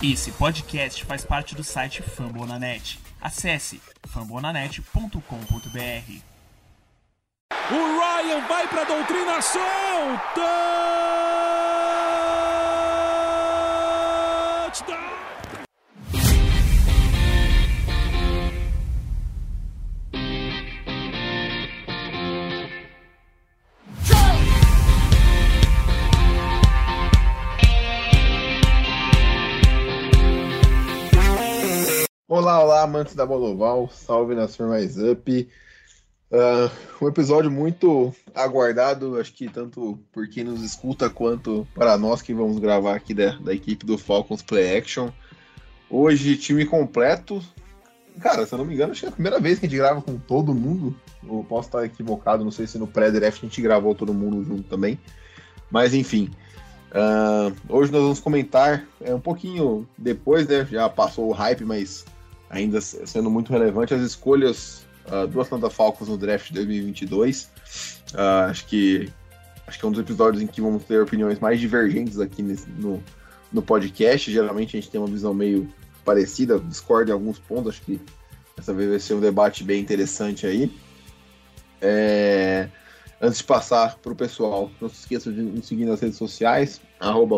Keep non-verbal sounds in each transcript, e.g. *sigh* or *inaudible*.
Esse podcast faz parte do site Fambonanet. Acesse fambonanet.com.br. O Ryan vai para a doutrinação! Olá, olá, amantes da bola oval, salve nação mais up. Uh, um episódio muito aguardado, acho que tanto por quem nos escuta quanto para nós que vamos gravar aqui da, da equipe do Falcons Play Action. Hoje, time completo. Cara, se eu não me engano, acho que é a primeira vez que a gente grava com todo mundo. Eu posso estar equivocado, não sei se no pré-draft a gente gravou todo mundo junto também. Mas enfim, uh, hoje nós vamos comentar é, um pouquinho depois, né? Já passou o hype, mas ainda sendo muito relevante, as escolhas uh, do Atlanta Falcons no draft de 2022. Uh, acho que acho que é um dos episódios em que vamos ter opiniões mais divergentes aqui nesse, no, no podcast. Geralmente a gente tem uma visão meio parecida, discorda em alguns pontos. Acho que essa vez vai ser um debate bem interessante aí. É... Antes de passar para o pessoal, não se esqueça de nos seguir nas redes sociais,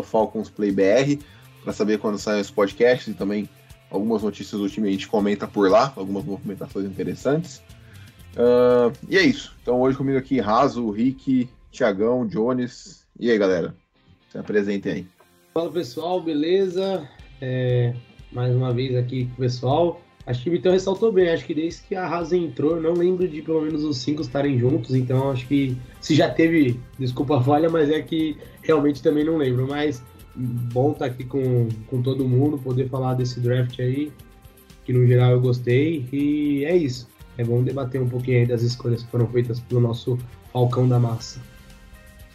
FalconsPlayBR, para saber quando saem os podcasts e também algumas notícias do time a gente comenta por lá, algumas movimentações interessantes. Uh, e é isso. Então hoje comigo aqui, Raso, Rick, Tiagão, Jones. E aí, galera? Se apresentem aí. Fala pessoal, beleza? É, mais uma vez aqui com o pessoal. Acho que o Vitão ressaltou bem, acho que desde que a Raso entrou, não lembro de pelo menos os cinco estarem juntos, então acho que se já teve, desculpa a falha, mas é que realmente também não lembro. Mas bom estar aqui com, com todo mundo, poder falar desse draft aí, que no geral eu gostei, e é isso. É bom debater um pouquinho aí das escolhas que foram feitas pelo nosso Falcão da Massa.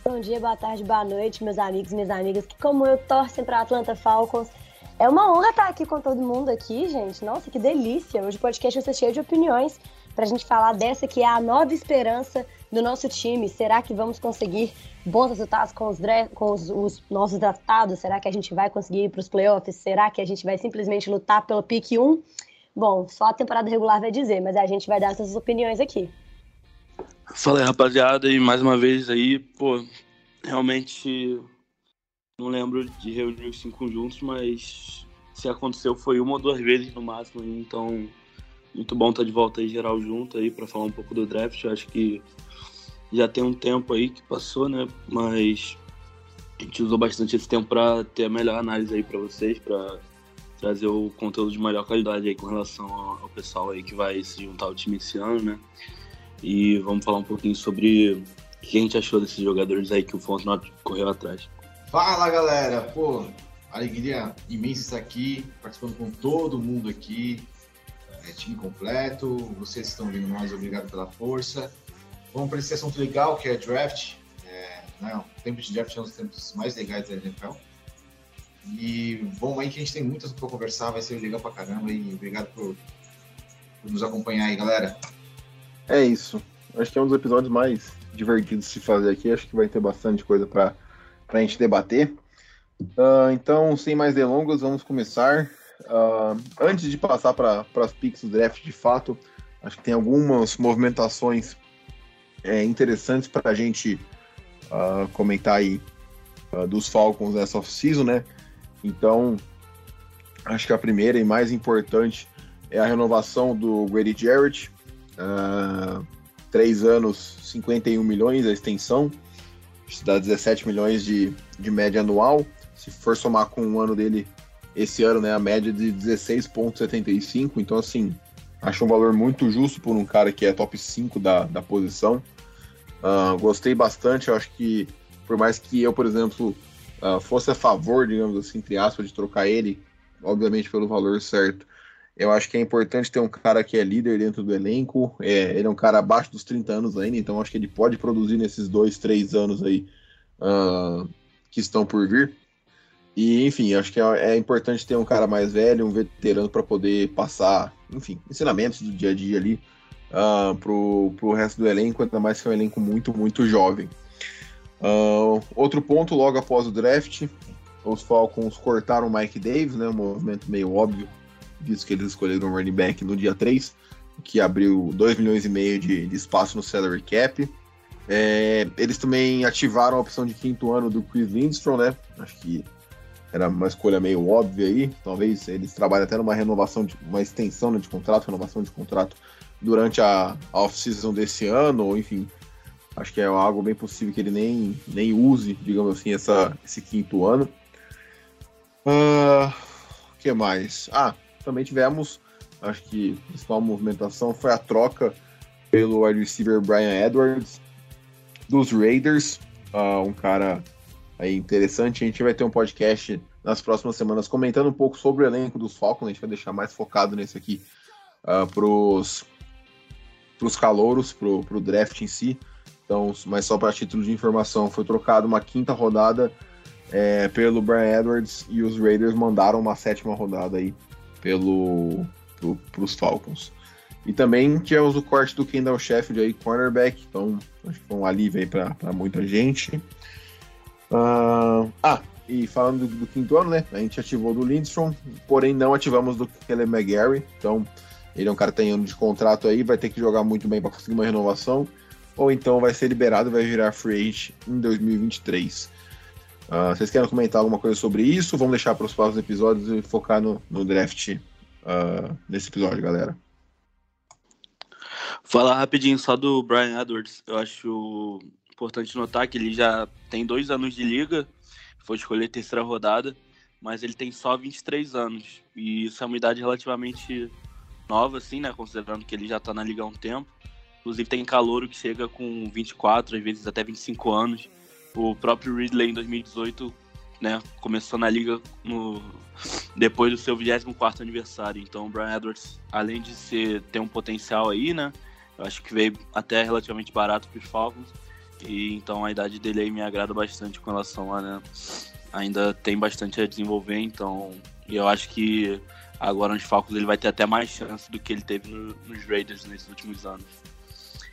Bom dia, boa tarde, boa noite, meus amigos e minhas amigas, que como eu torcem para Atlanta Falcons. É uma honra estar aqui com todo mundo aqui, gente. Nossa, que delícia! Hoje o podcast vai ser cheio de opiniões para a gente falar dessa que é a nova esperança do nosso time. Será que vamos conseguir bons resultados com os, com os, os nossos draftados? Será que a gente vai conseguir ir para os playoffs? Será que a gente vai simplesmente lutar pelo pique 1? Bom, só a temporada regular vai dizer, mas a gente vai dar essas opiniões aqui. Fala aí, rapaziada, e mais uma vez aí, pô, realmente não lembro de reunir os cinco juntos, mas se aconteceu foi uma ou duas vezes no máximo, então muito bom estar de volta aí geral junto aí para falar um pouco do draft. Eu acho que já tem um tempo aí que passou, né? Mas a gente usou bastante esse tempo para ter a melhor análise aí para vocês, para trazer o conteúdo de melhor qualidade aí com relação ao pessoal aí que vai se juntar ao time esse ano, né? E vamos falar um pouquinho sobre o que a gente achou desses jogadores aí que o Fontenot correu atrás. Fala galera, pô, alegria imensa estar aqui, participando com todo mundo aqui, é, time completo, vocês estão vindo nós, obrigado pela força. Vamos para esse assunto legal que é draft. É, né, o tempo de draft é um dos tempos mais legais da NFL. E vamos aí que a gente tem muitas para conversar, vai ser legal pra caramba e obrigado por, por nos acompanhar aí, galera. É isso. Acho que é um dos episódios mais divertidos de se fazer aqui. Acho que vai ter bastante coisa para a gente debater. Uh, então, sem mais delongas, vamos começar. Uh, antes de passar para as picks do draft de fato, acho que tem algumas movimentações é, interessantes para a gente uh, comentar aí uh, dos Falcons nessa off-season, né? Então, acho que a primeira e mais importante é a renovação do Grady Jarrett. três anos, 51 milhões a extensão. Isso dá 17 milhões de, de média anual. Se for somar com um ano dele esse ano, né, a média de 16,75. Então, assim, acho um valor muito justo por um cara que é top 5 da, da posição. Uh, gostei bastante, eu acho que, por mais que eu, por exemplo, uh, fosse a favor, digamos assim, entre aspas, de trocar ele, obviamente pelo valor certo, eu acho que é importante ter um cara que é líder dentro do elenco. É, ele é um cara abaixo dos 30 anos ainda, então acho que ele pode produzir nesses dois, três anos aí uh, que estão por vir. E, enfim, acho que é, é, importante ter um cara mais velho, um veterano, para poder passar, enfim, ensinamentos do dia a dia ali uh, pro, pro resto do elenco, ainda mais que é um elenco muito, muito jovem. Uh, outro ponto, logo após o draft, os Falcons cortaram o Mike Davis, né? Um movimento meio óbvio, visto que eles escolheram o running back no dia 3, que abriu 2 milhões e meio de, de espaço no salary cap. É, eles também ativaram a opção de quinto ano do Chris Lindstrom, né? Acho que era uma escolha meio óbvia aí. Talvez eles trabalhem até numa renovação, de, uma extensão né, de contrato, renovação de contrato durante a, off-season desse ano, ou enfim. Acho que é algo bem possível que ele nem, nem use, digamos assim, essa, esse quinto ano. O uh, que mais? Ah, também tivemos, acho que a principal movimentação foi a troca pelo wide receiver Brian Edwards dos Raiders, uh, um cara aí interessante. A gente vai ter um podcast nas próximas semanas comentando um pouco sobre o elenco dos Falcons. A gente vai deixar mais focado nesse aqui uh, pros, pros calouros, pro, pro draft em si. Então, mas só para título de informação, foi trocado uma quinta rodada é, pelo Brian Edwards e os Raiders mandaram uma sétima rodada aí pelo pro, pros Falcons. E também tivemos o corte do Kendall Sheffield aí, cornerback, então acho que foi um alívio aí para muita gente. Uh, ah, e falando do, do, quinto ano, né? A gente ativou do Lindstrom, porém não ativamos do Kelly McGarry. Então, ele é um cara que tem ano de contrato aí, vai ter que jogar muito bem para conseguir uma renovação. Ou então vai ser liberado e vai virar free agent em 2023. Uh, ah, vocês querem comentar alguma coisa sobre isso? Vamos deixar para os próximos episódios e focar no, no draft uh, nesse episódio, galera. Falar rapidinho só do Brian Edwards. Eu acho importante notar que ele já tem dois anos de liga, foi escolher terceira rodada, mas ele tem só 23 anos. E isso é uma idade relativamente nova, assim, né? Considerando que ele já tá na liga há um tempo. Inclusive tem calouro que chega com 24, às vezes até 25 anos. O próprio Ridley em 2018, né, começou na liga no *laughs* depois do seu 24 aniversário. Então o Brian Edwards, além de ser ter um potencial aí, né, eu acho que veio até relativamente barato para os Falcons. E então a idade dele aí me agrada bastante com relação a, né? Ainda tem bastante a desenvolver, então. Eu acho que agora nos Falcons ele vai ter até mais chance do que ele teve no, nos Raiders nesses últimos anos.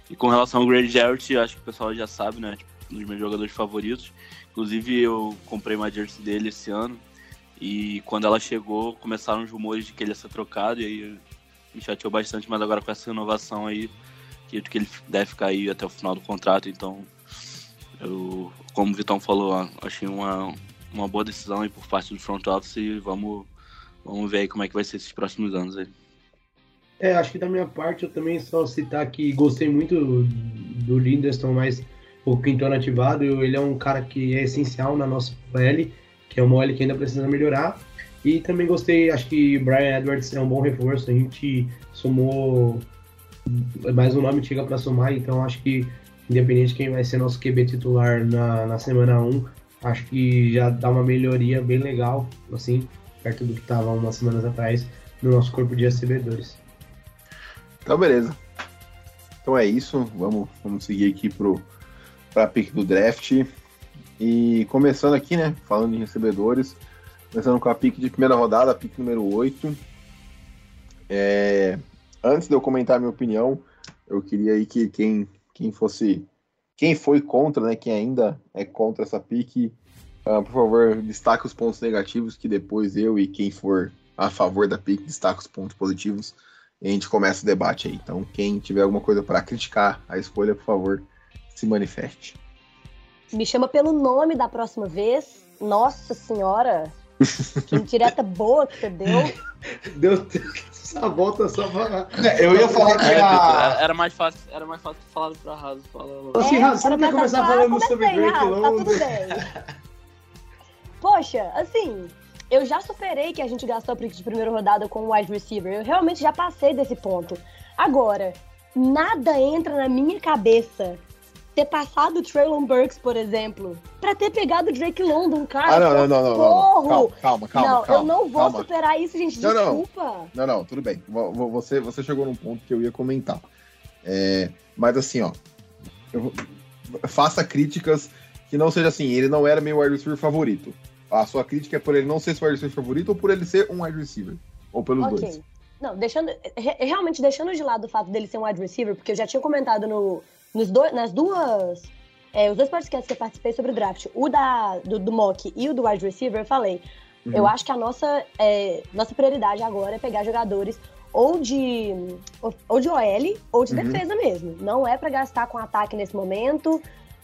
E com relação ao Grady Jarrett, acho que o pessoal já sabe, né? Tipo, um dos meus jogadores favoritos. Inclusive eu comprei uma jersey dele esse ano. E quando ela chegou, começaram os rumores de que ele ia ser trocado. E aí me chateou bastante, mas agora com essa renovação aí, acredito que ele deve ficar aí até o final do contrato, então eu, como o Vitão falou, achei uma, uma boa decisão aí por parte do front office e vamos, vamos ver aí como é que vai ser esses próximos anos aí. É, acho que da minha parte eu também só citar que gostei muito do Linderston, mas o Quintana ativado, ele é um cara que é essencial na nossa OL, que é uma OL que ainda precisa melhorar. E também gostei, acho que Brian Edwards é um bom reforço, a gente somou mais um nome chega para somar, então acho que independente de quem vai ser nosso QB titular na, na semana 1, acho que já dá uma melhoria bem legal, assim, perto do que estava umas semanas atrás no nosso corpo de recebedores. Então, beleza. Então é isso, vamos, vamos seguir aqui para a pick do draft. E começando aqui, né, falando em recebedores, começando com a pick de primeira rodada, a pick número 8. É, antes de eu comentar a minha opinião, eu queria aí que quem, quem fosse. Quem foi contra, né? Quem ainda é contra essa pique, uh, por favor, destaque os pontos negativos, que depois eu e quem for a favor da pique destaque os pontos positivos e a gente começa o debate aí. Então, quem tiver alguma coisa para criticar a escolha, por favor, se manifeste. Me chama pelo nome da próxima vez. Nossa Senhora! Que *laughs* indireta boa que você deu. Deu essa volta só pra. É, eu ia falar que a... Era mais fácil, era mais fácil falar pra Raso. Fala... Assim, Raso, você não quer começar falando sobre Drake Tá tudo bem. *laughs* Poxa, assim, eu já superei que a gente gastou pick de primeira rodada com o wide receiver. Eu realmente já passei desse ponto. Agora, nada entra na minha cabeça ter passado o Traylon Burks, por exemplo, para ter pegado o Drake London, cara. Ah, não, não, não, não, não, Calma, calma, calma. Não, calma, eu não vou calma. superar isso, gente. Não, Desculpa. Não, não, não, tudo bem. Você, você chegou num ponto que eu ia comentar. É, mas assim, ó. Eu, faça críticas que não seja assim, ele não era meu wide receiver favorito. A sua crítica é por ele não ser seu wide receiver favorito ou por ele ser um wide receiver? Ou pelos okay. dois? Não, deixando. Realmente deixando de lado o fato dele ser um wide receiver, porque eu já tinha comentado no, nos do, nas duas é, os dois podcasts que eu participei sobre o draft, o da, do, do mock e o do wide receiver, eu falei. Uhum. Eu acho que a nossa, é, nossa prioridade agora é pegar jogadores ou de, ou de OL ou de uhum. defesa mesmo. Não é para gastar com ataque nesse momento.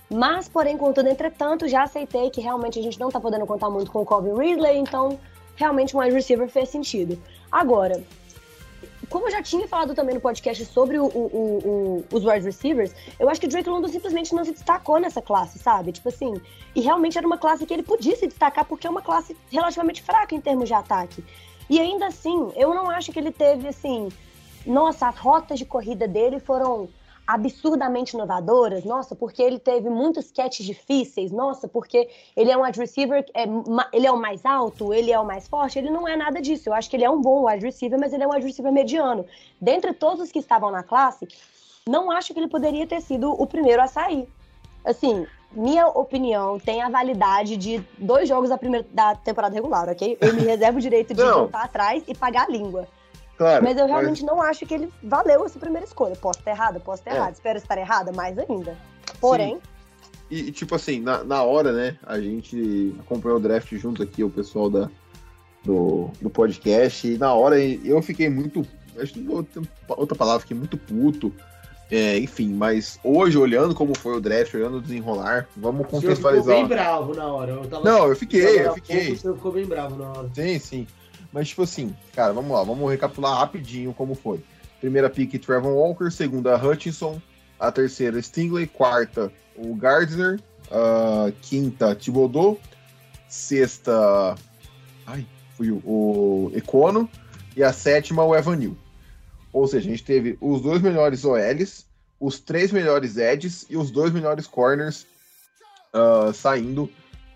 Mas, porém, contudo, entretanto, já aceitei que realmente a gente não tá podendo contar muito com o Calvin Ridley, então realmente um wide receiver fez sentido. Agora, como eu já tinha falado também no podcast sobre o, o, o, os wide receivers, eu acho que o Drake London simplesmente não se destacou nessa classe, sabe? Tipo assim, e realmente era uma classe que ele podia se destacar porque é uma classe relativamente fraca em termos de ataque. E ainda assim, eu não acho que ele teve assim, nossa, as rotas de corrida dele foram absurdamente inovadoras, nossa, porque ele teve muitos catches difíceis, nossa, porque ele é um wide receiver, é, ele é o mais alto, ele é o mais forte, ele não é nada disso. Eu acho que ele é um bom wide receiver, mas ele é um wide receiver mediano. Dentre todos os que estavam na classe, não acho que ele poderia ter sido o primeiro a sair. Assim, minha opinião tem a validade de dois jogos da, primeira, da temporada regular, ok? Eu me *laughs* reservo o direito de voltar atrás e pagar a língua. Claro, mas eu realmente mas... não acho que ele valeu essa primeira escolha. Posso estar errada, posso estar é. errada. Espero estar errada mais ainda. Porém. E, tipo assim, na, na hora, né, a gente acompanhou o draft junto aqui, o pessoal da, do, do podcast, e na hora eu fiquei muito. Acho que outra palavra, fiquei muito puto. É, enfim, mas hoje, olhando como foi o draft, olhando o desenrolar, vamos contextualizar. Você ficou bem bravo na hora. Eu tava... Não, eu fiquei, eu fiquei. Você ficou bem bravo na hora. Sim, sim. Mas, tipo assim, cara, vamos lá, vamos recapitular rapidinho como foi. Primeira pick, Trevor Walker. Segunda, Hutchinson. A terceira, Stingley. Quarta, o Gardner. Uh, quinta, Thibodeau. Sexta, ai, fui o, Econo. E a sétima, o Evanil. Ou seja, a gente teve os dois melhores OLs, os três melhores edges e os dois melhores corners uh, saindo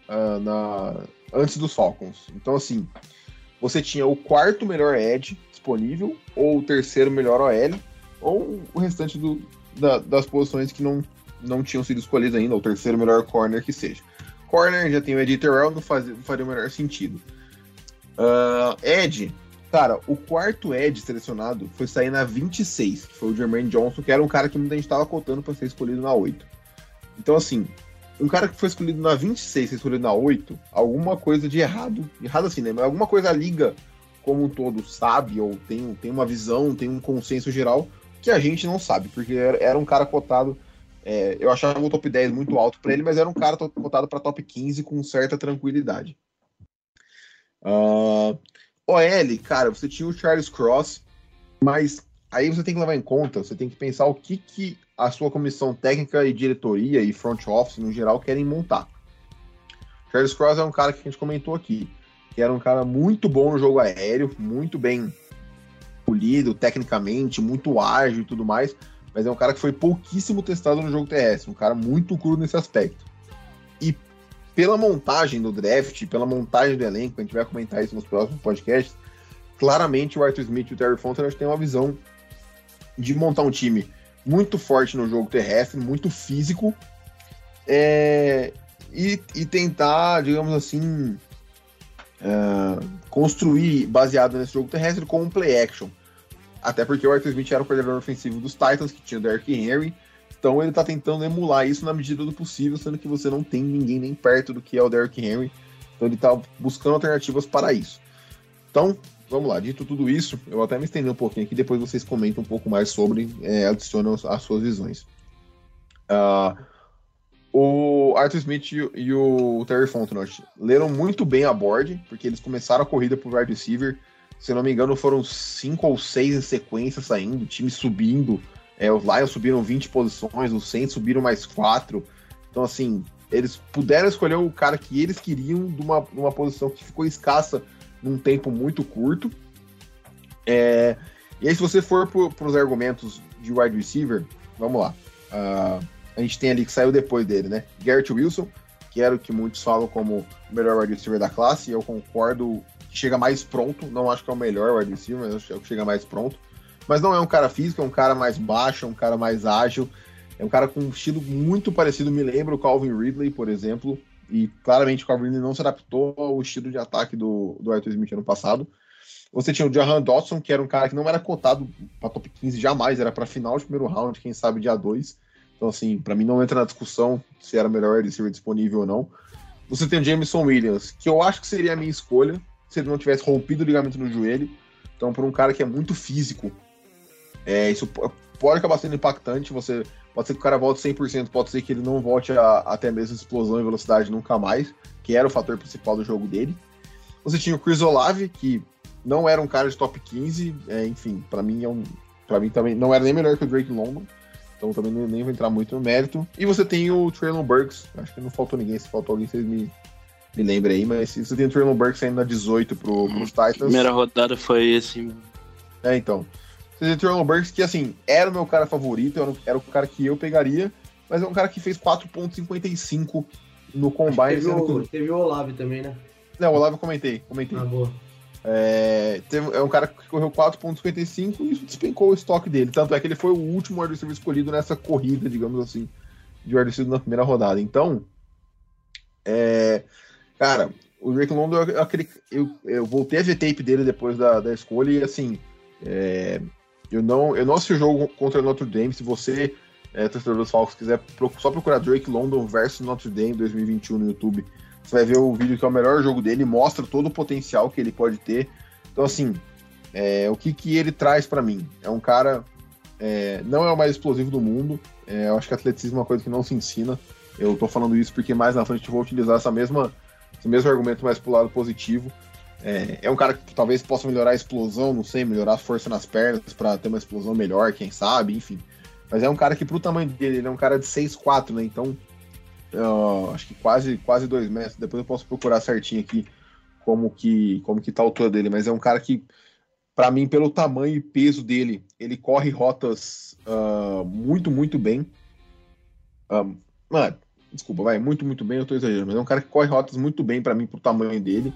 uh, na, antes dos Falcons. Então, assim, você tinha o quarto melhor edge disponível, ou o terceiro melhor OL, ou o restante do, da, das posições que não, não tinham sido escolhidas ainda, o terceiro melhor corner que seja. Corner já tem o Ed Terrell, não, faz, não faria o menor sentido. Uh, Ed, cara, o quarto Ed selecionado foi sair na 26, que foi o Jermaine Johnson, que era um cara que muita gente estava cotando para ser escolhido na 8. Então, assim, um cara que foi escolhido na 26 e escolhido na 8, alguma coisa de errado, errado assim, né? Mas alguma coisa a liga como um todo sabe, ou tem, tem uma visão, tem um consenso geral, que a gente não sabe, porque era, um cara cotado. É, eu achava o top 10 muito alto para ele, mas era um cara cotado para top 15 com certa tranquilidade. Uh, OL, cara, você tinha o Charles Cross, mas aí você tem que levar em conta, você tem que pensar o que, que a sua comissão técnica e diretoria e front office no geral querem montar. Charles Cross é um cara que a gente comentou aqui, que era um cara muito bom no jogo aéreo, muito bem polido tecnicamente, muito ágil e tudo mais, mas é um cara que foi pouquíssimo testado no jogo terrestre, um cara muito cru nesse aspecto. E pela montagem do draft, pela montagem do elenco, a gente vai comentar isso nos próximos podcasts, claramente o Arthur Smith e o Terry Fontenot têm uma visão de montar um time muito forte no jogo terrestre, muito físico, é, e, e, tentar, digamos assim, é, construir baseado nesse jogo terrestre com um play action. Até porque o Arthur Smith era o coordenador ofensivo dos Titans, que tinha o Derrick Henry, então ele está tentando emular isso na medida do possível, sendo que você não tem ninguém nem perto do que é o Derrick Henry, então ele está buscando alternativas para isso. Então, vamos lá, dito tudo isso, eu até me estender um pouquinho aqui, depois vocês comentam um pouco mais sobre, é, adicionam as suas visões. Uh, o Arthur Smith e o Terry Fontenot leram muito bem a board, porque eles começaram a corrida pro wide receiver. Se não me engano, foram cinco ou seis em sequência saindo, time subindo. É, os Lions subiram 20 posições, os Saints subiram mais quatro. Então, assim, eles puderam escolher o cara que eles queriam de uma, de uma posição que ficou escassa num tempo muito curto. É, e aí, se você for para os argumentos de wide receiver, vamos lá. Uh, a gente tem ali que saiu depois dele, né? Garrett Wilson, que era o que muitos falam como o melhor wide receiver da classe, e eu concordo que chega mais pronto. Não acho que é o melhor wide receiver, mas acho que é chega mais pronto. Mas não é um cara físico, é um cara mais baixo, é um cara mais ágil, é um cara com um estilo muito parecido, me lembra o Calvin Ridley, por exemplo, e claramente o Calvin não se adaptou ao estilo de ataque do, do Arthur Smith ano passado. Você tinha o Jahan Dodson, que era um cara que não era cotado para top 15 jamais, era para final de primeiro round, quem sabe dia 2. Então, assim, para mim não entra na discussão se era melhor ele ser disponível ou não. Você tem o Jameson Williams, que eu acho que seria a minha escolha se ele não tivesse rompido o ligamento no joelho. Então, por um cara que é muito físico, é, isso pode acabar sendo impactante. Você pode ser que o cara volte 100%, pode ser que ele não volte a, até mesmo explosão e velocidade nunca mais, que era o fator principal do jogo dele. Você tinha o Chris Olave, que não era um cara de top 15, é, enfim, para mim é um, para mim também não era nem melhor que o Drake London. Então também nem, nem vou entrar muito no mérito. E você tem o Traylon Burks, acho que não faltou ninguém, se faltou alguém, vocês me, me lembrem aí, mas você tem o Traylon Burks saindo na 18 pro, pros Titans. Primeira rodada foi esse. É, então. Você tem Traylon Burks, que assim, era o meu cara favorito, era, era o cara que eu pegaria, mas é um cara que fez 4.55 no combine. Teve o, teve o Olave também, né? Não, o Olave eu comentei, comentei. Ah, boa. É, teve, é um cara que correu 4.55 e isso despencou o estoque dele. Tanto é que ele foi o último wide receiver escolhido nessa corrida, digamos assim, de wide receiver na primeira rodada. Então, é, cara, o Drake London, eu, aquele, eu, eu, voltei a ver tape dele depois da, da escolha e assim, é, eu não eu não assisti o jogo contra Notre Dame. Se você, é, torcedor dos Falcons, quiser só procurar Drake London versus Notre Dame 2021 no YouTube você vai ver o vídeo que é o melhor jogo dele, mostra todo o potencial que ele pode ter. Então, assim, é, o que, que ele traz para mim? É um cara. É, não é o mais explosivo do mundo. É, eu acho que atletismo é uma coisa que não se ensina. Eu tô falando isso porque mais na frente eu vou utilizar essa mesma, esse mesmo argumento mais pro lado positivo. É, é um cara que talvez possa melhorar a explosão, não sei, melhorar a força nas pernas para ter uma explosão melhor, quem sabe, enfim. Mas é um cara que, pro tamanho dele, ele é um cara de 6'4, né? Então, uh, acho que quase, quase dois metros. Depois eu posso procurar certinho aqui como que, como que tá a altura dele. Mas é um cara que, para mim, pelo tamanho e peso dele, ele corre rotas uh, muito, muito bem. Um, mano, desculpa, vai, muito, muito bem, eu tô exagerando. Mas é um cara que corre rotas muito bem para mim, pro tamanho dele.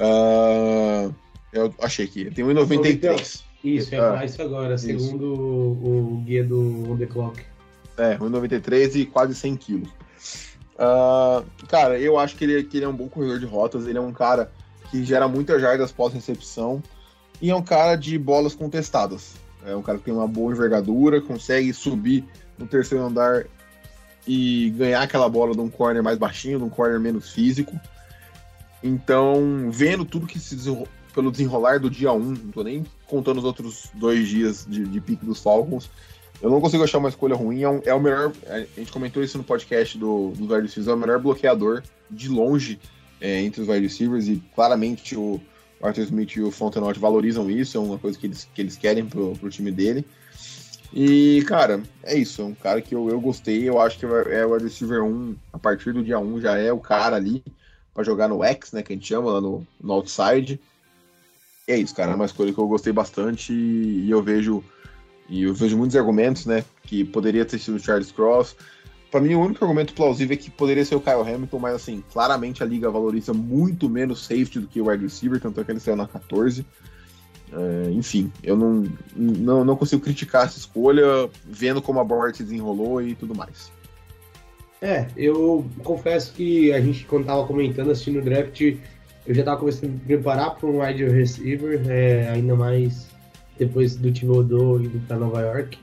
Uh, eu achei aqui, tem 1,93. Isso, ia falar isso agora, isso. segundo o, o guia do On The Clock. É, 1,93 e quase 100 quilos. Uh, cara, eu acho que ele, que ele é um bom corredor de rotas, ele é um cara que gera muitas jardas pós-recepção e é um cara de bolas contestadas. É um cara que tem uma boa envergadura, consegue subir no terceiro andar e ganhar aquela bola de um corner mais baixinho, de um corner menos físico. Então, vendo tudo que se desenrolou pelo desenrolar do dia 1, não tô nem contando os outros dois dias de, de pique dos Falcons, eu não consigo achar uma escolha ruim. É, um, é o melhor. A gente comentou isso no podcast do, do wide receivers. É o melhor bloqueador de longe é, entre os wide receivers. E claramente o Arthur Smith e o Fontenot valorizam isso. É uma coisa que eles, que eles querem pro, pro time dele. E, cara, é isso. É um cara que eu, eu gostei. Eu acho que é o wide receiver 1. A partir do dia 1 já é o cara ali para jogar no X, né? Que a gente chama lá no, no outside. E é isso, cara. É uma escolha que eu gostei bastante. E eu vejo e eu vejo muitos argumentos, né? Que poderia ter sido o Charles Cross. Para mim, o único argumento plausível é que poderia ser o Kyle Hamilton, mas assim, claramente a liga valoriza muito menos safety do que o wide receiver, tanto é que ele saiu na 14. É, enfim, eu não, não, não consigo criticar essa escolha, vendo como a board se desenrolou e tudo mais. É, eu confesso que a gente, quando tava comentando, assistindo o draft, eu já tava começando a me preparar para um wide receiver, é, ainda mais depois do Thibodeau indo para Nova York.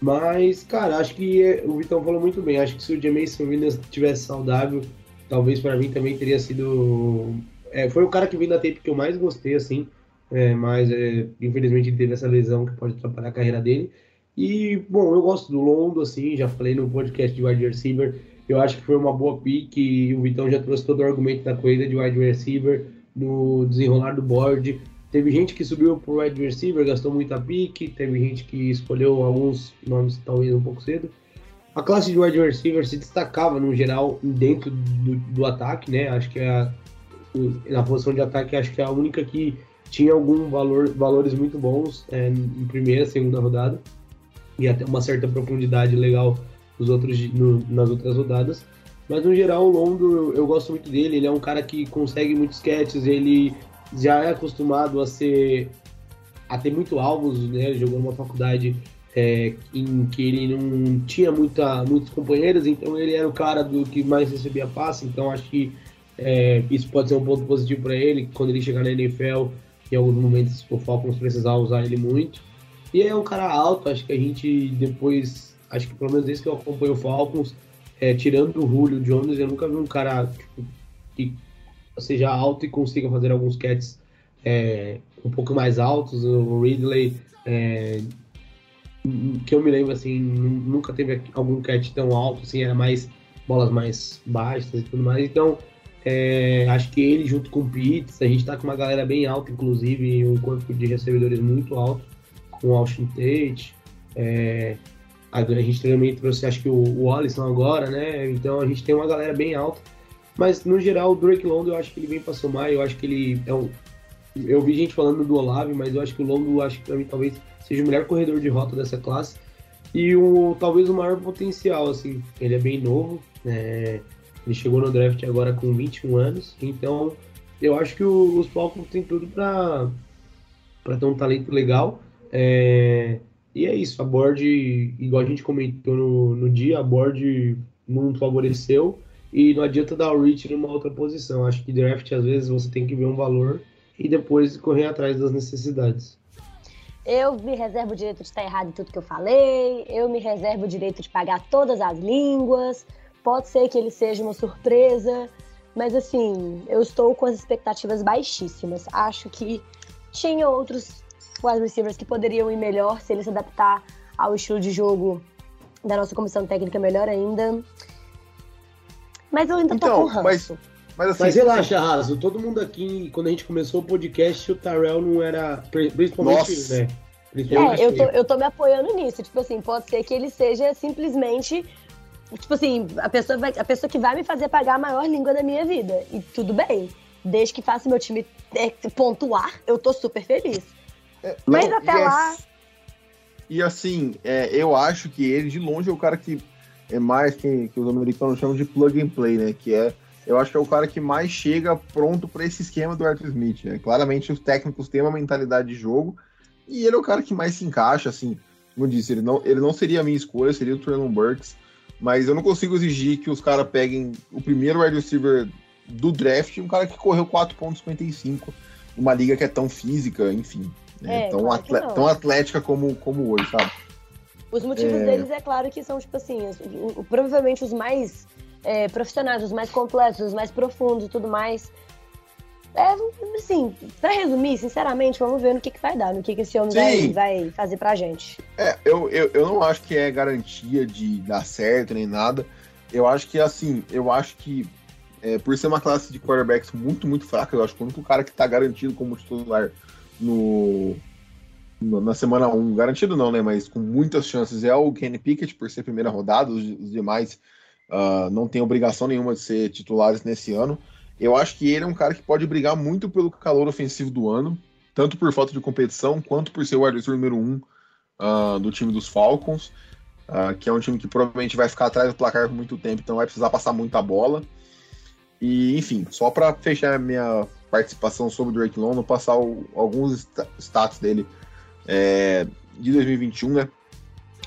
Mas, cara, acho que é, o Vitão falou muito bem. Acho que se o Jameson Williams tivesse saudável, talvez para mim também teria sido. É, foi o cara que veio da tape que eu mais gostei, assim. É, mas é, infelizmente ele teve essa lesão que pode atrapalhar a carreira dele. E, bom, eu gosto do Londo, assim, já falei no podcast de wide receiver. Eu acho que foi uma boa pick e o Vitão já trouxe todo o argumento da corrida de wide receiver no desenrolar do board. Teve gente que subiu pro wide receiver, gastou muita pique, teve gente que escolheu alguns nomes talvez um pouco cedo. A classe de wide receiver se destacava no geral dentro do, do ataque, né? Acho que é a, na posição de ataque acho que é a única que tinha algum valor, valores muito bons é, em primeira, segunda rodada e até uma certa profundidade legal nos outros, no, nas outras rodadas. Mas no geral, o Londo eu, eu, gosto muito dele. Ele é um cara que consegue muitos catches, ele já é acostumado a ser a ter muito alvos, né? Jogou numa faculdade é, em que ele não tinha muita, muitos companheiros, então ele era o cara do que mais recebia passe, então acho que é, isso pode ser um ponto positivo para ele quando ele chegar na NFL. Em alguns momentos o Falcons precisar usar ele muito. E é um cara alto, acho que a gente depois acho que pelo menos desde que eu acompanho o Falcons, é, tirando o Julio Jones, eu nunca vi um cara tipo, que seja alto e consiga fazer alguns catches é, um pouco mais altos. O Ridley, é, que eu me lembro, assim, nunca teve algum catch tão alto, assim, era mais bolas mais baixas e tudo mais. Então, é, acho que ele junto com o Pitts, a gente tá com uma galera bem alta, inclusive, um corpo de recebedores muito alto, com o Austin Tate. É, a gente também trouxe, acho que o, o Alisson agora, né? Então a gente tem uma galera bem alta. Mas no geral, o Drake London eu acho que ele vem para somar. Eu acho que ele é um. Eu vi gente falando do Olave, mas eu acho que o London, acho que pra mim talvez seja o melhor corredor de rota dessa classe. E o, talvez o maior potencial, assim. Ele é bem novo, né? Ele chegou no draft agora com 21 anos. Então eu acho que o, os Falcons têm tudo para ter um talento legal. É, e é isso, a board, igual a gente comentou no, no dia, a board não favoreceu e não adianta dar o reach numa outra posição. Acho que draft, às vezes, você tem que ver um valor e depois correr atrás das necessidades. Eu me reservo o direito de estar errado em tudo que eu falei, eu me reservo o direito de pagar todas as línguas, pode ser que ele seja uma surpresa, mas assim, eu estou com as expectativas baixíssimas. Acho que tinha outros wide receivers que poderiam ir melhor se ele se adaptar ao estilo de jogo da nossa comissão técnica melhor ainda. Mas eu ainda então, tô com ranço. Mas, mas, assim, mas relaxa, Raso. Todo mundo aqui, quando a gente começou o podcast, o Tarell não era. Principalmente, Nossa. né? Principalmente é, eu tô, eu tô me apoiando nisso. Tipo assim, pode ser que ele seja simplesmente. Tipo assim, a pessoa, vai, a pessoa que vai me fazer pagar a maior língua da minha vida. E tudo bem. Desde que faça meu time é, pontuar, eu tô super feliz. É, Mas até lá. E assim, é, eu acho que ele, de longe, é o cara que é mais que, que os americanos chamam de plug and play, né? Que é, eu acho que é o cara que mais chega pronto para esse esquema do Arthur Smith. Né? Claramente os técnicos têm uma mentalidade de jogo e ele é o cara que mais se encaixa, assim. Como eu disse, ele não, ele não seria a minha escolha, seria o Traylon Burks, mas eu não consigo exigir que os caras peguem o primeiro wide receiver do draft, um cara que correu 4.55, uma liga que é tão física, enfim. Né? É, tão, claro atle tão atlética como, como hoje, sabe? Os motivos é... deles, é claro que são, tipo assim, os, provavelmente os mais é, profissionais, os mais completos, os mais profundos e tudo mais. É, assim, pra resumir, sinceramente, vamos ver no que, que vai dar, no que, que esse homem vai, vai, fazer pra gente. É, eu, eu, eu não acho que é garantia de dar certo nem nada. Eu acho que, assim, eu acho que é, por ser uma classe de quarterbacks muito, muito fraca, eu acho que o único cara que tá garantido como titular no, na semana 1, garantido não, né? Mas com muitas chances é o Kenny Pickett por ser primeira rodada, os, os demais uh, não têm obrigação nenhuma de ser titulares nesse ano. Eu acho que ele é um cara que pode brigar muito pelo calor ofensivo do ano, tanto por falta de competição, quanto por ser o wide número 1 um, uh, do time dos Falcons, uh, que é um time que provavelmente vai ficar atrás do placar por muito tempo, então vai precisar passar muita bola. E, enfim, só para fechar minha participação sobre o Drake London, passar o, alguns status dele é, de 2021, né?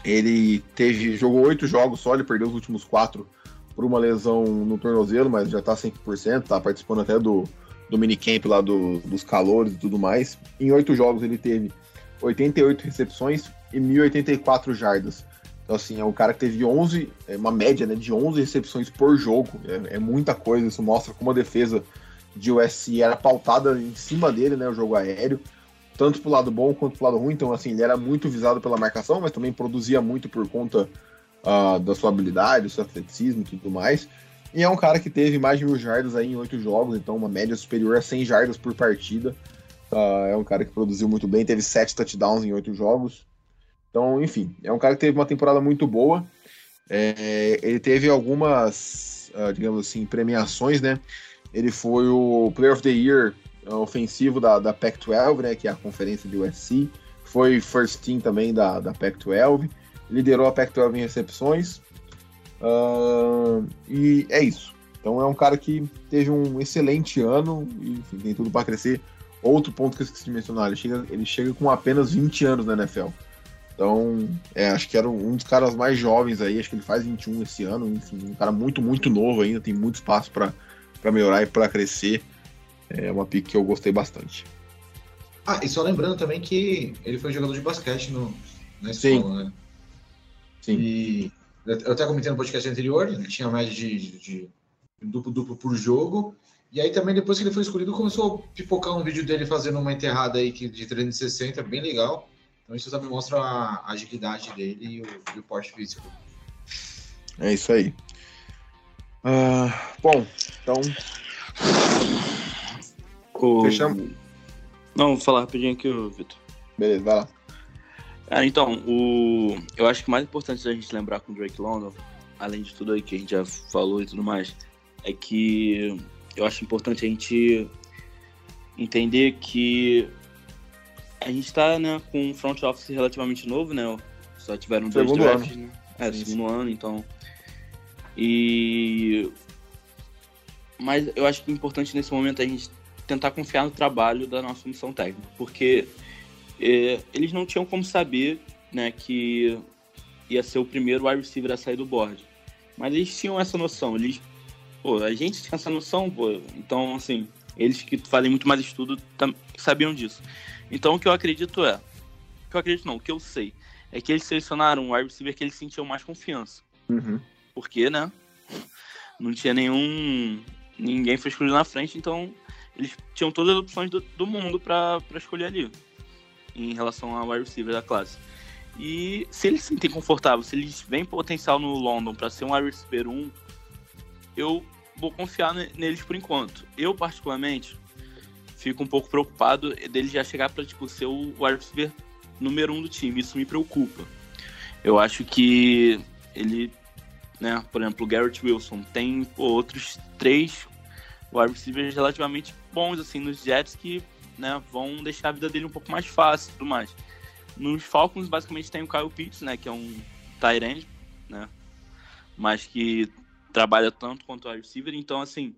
Ele teve, jogou oito jogos só, ele perdeu os últimos quatro por uma lesão no tornozelo, mas já tá 100%, tá participando até do, do minicamp lá do, dos calores e tudo mais. Em oito jogos ele teve 88 recepções e 1.084 jardas. Então, assim, é um cara que teve 11, é uma média né, de 11 recepções por jogo. É, é, muita coisa, isso mostra como a defesa de USC era pautada em cima dele, né, o jogo aéreo tanto pro lado bom quanto pro lado ruim. Então, assim, ele era muito visado pela marcação, mas também produzia muito por conta uh, da sua habilidade, do seu atleticismo e tudo mais. E é um cara que teve mais de mil jardas aí em oito jogos, então uma média superior a 100 jardas por partida. Uh, é um cara que produziu muito bem, teve sete touchdowns em oito jogos. Então, enfim, é um cara que teve uma temporada muito boa. É, ele teve algumas, uh, digamos assim, premiações, né? Ele foi o Player of the Year ofensivo da, da Pac-12, né, que é a conferência de USC. Foi first team também da, da Pac-12. Liderou a Pac-12 em recepções. Uh, e é isso. Então é um cara que teve um excelente ano e enfim, tem tudo para crescer. Outro ponto que eu esqueci de mencionar, ele chega, ele chega com apenas 20 anos na NFL. Então, é, acho que era um dos caras mais jovens aí, acho que ele faz 21 esse ano, enfim, um cara muito, muito novo ainda, tem muito espaço para melhorar e para crescer. É uma pick que eu gostei bastante. Ah, e só lembrando também que ele foi jogador de basquete no, na escola, Sim. né? Sim. E eu até comentei no podcast anterior, ele tinha média de, de, de duplo-duplo por jogo. E aí também, depois que ele foi escolhido, começou a pipocar um vídeo dele fazendo uma enterrada aí que- de 360, bem legal. Então isso também mostra a agilidade dele e o, e o porte físico. É isso aí. Ah, bom, então O... Fechamos? Não, vou falar rapidinho aqui, Vitor. beleza, vai lá. Cara, então, o... eu acho que o mais importante da gente lembrar com o Drake London, além de tudo aí que a gente já falou e tudo mais, é que eu acho importante a gente entender que a gente tá né, com um front office relativamente novo, né? Só tiveram dois Segundo drafts, né? É, segundo ano, então. E. Mas eu acho que o importante nesse momento é a gente tentar confiar no trabalho da nossa comissão técnica, porque é, eles não tinham como saber né, que ia ser o primeiro wide receiver a sair do board. Mas eles tinham essa noção. Eles, pô, a gente tinha essa noção, pô. Então, assim, eles que fazem muito mais estudo sabiam disso. Então, o que eu acredito é. O que eu acredito não, o que eu sei é que eles selecionaram um wide receiver que eles sentiam mais confiança. Uhum. Porque, né? Não tinha nenhum. Ninguém foi escolhido na frente, então eles tinham todas as opções do, do mundo pra escolher ali. Em relação ao wide receiver da classe. E se eles se sentem confortáveis, se eles veem potencial no London pra ser um wide receiver 1, eu vou confiar ne- neles por enquanto. Eu, particularmente, fico um pouco preocupado dele já chegar pra tipo, ser o wide receiver número 1 do time. Isso me preocupa. Eu acho que ele né? Por exemplo, o Garrett Wilson tem pô, outros três wide receivers relativamente bons assim nos Jets que né, vão deixar a vida dele um pouco mais fácil e tudo mais. Nos Falcons, basicamente, tem o Kyle Pitts, né, que é um tight end, né, mas que trabalha tanto quanto o receiver. Então, assim,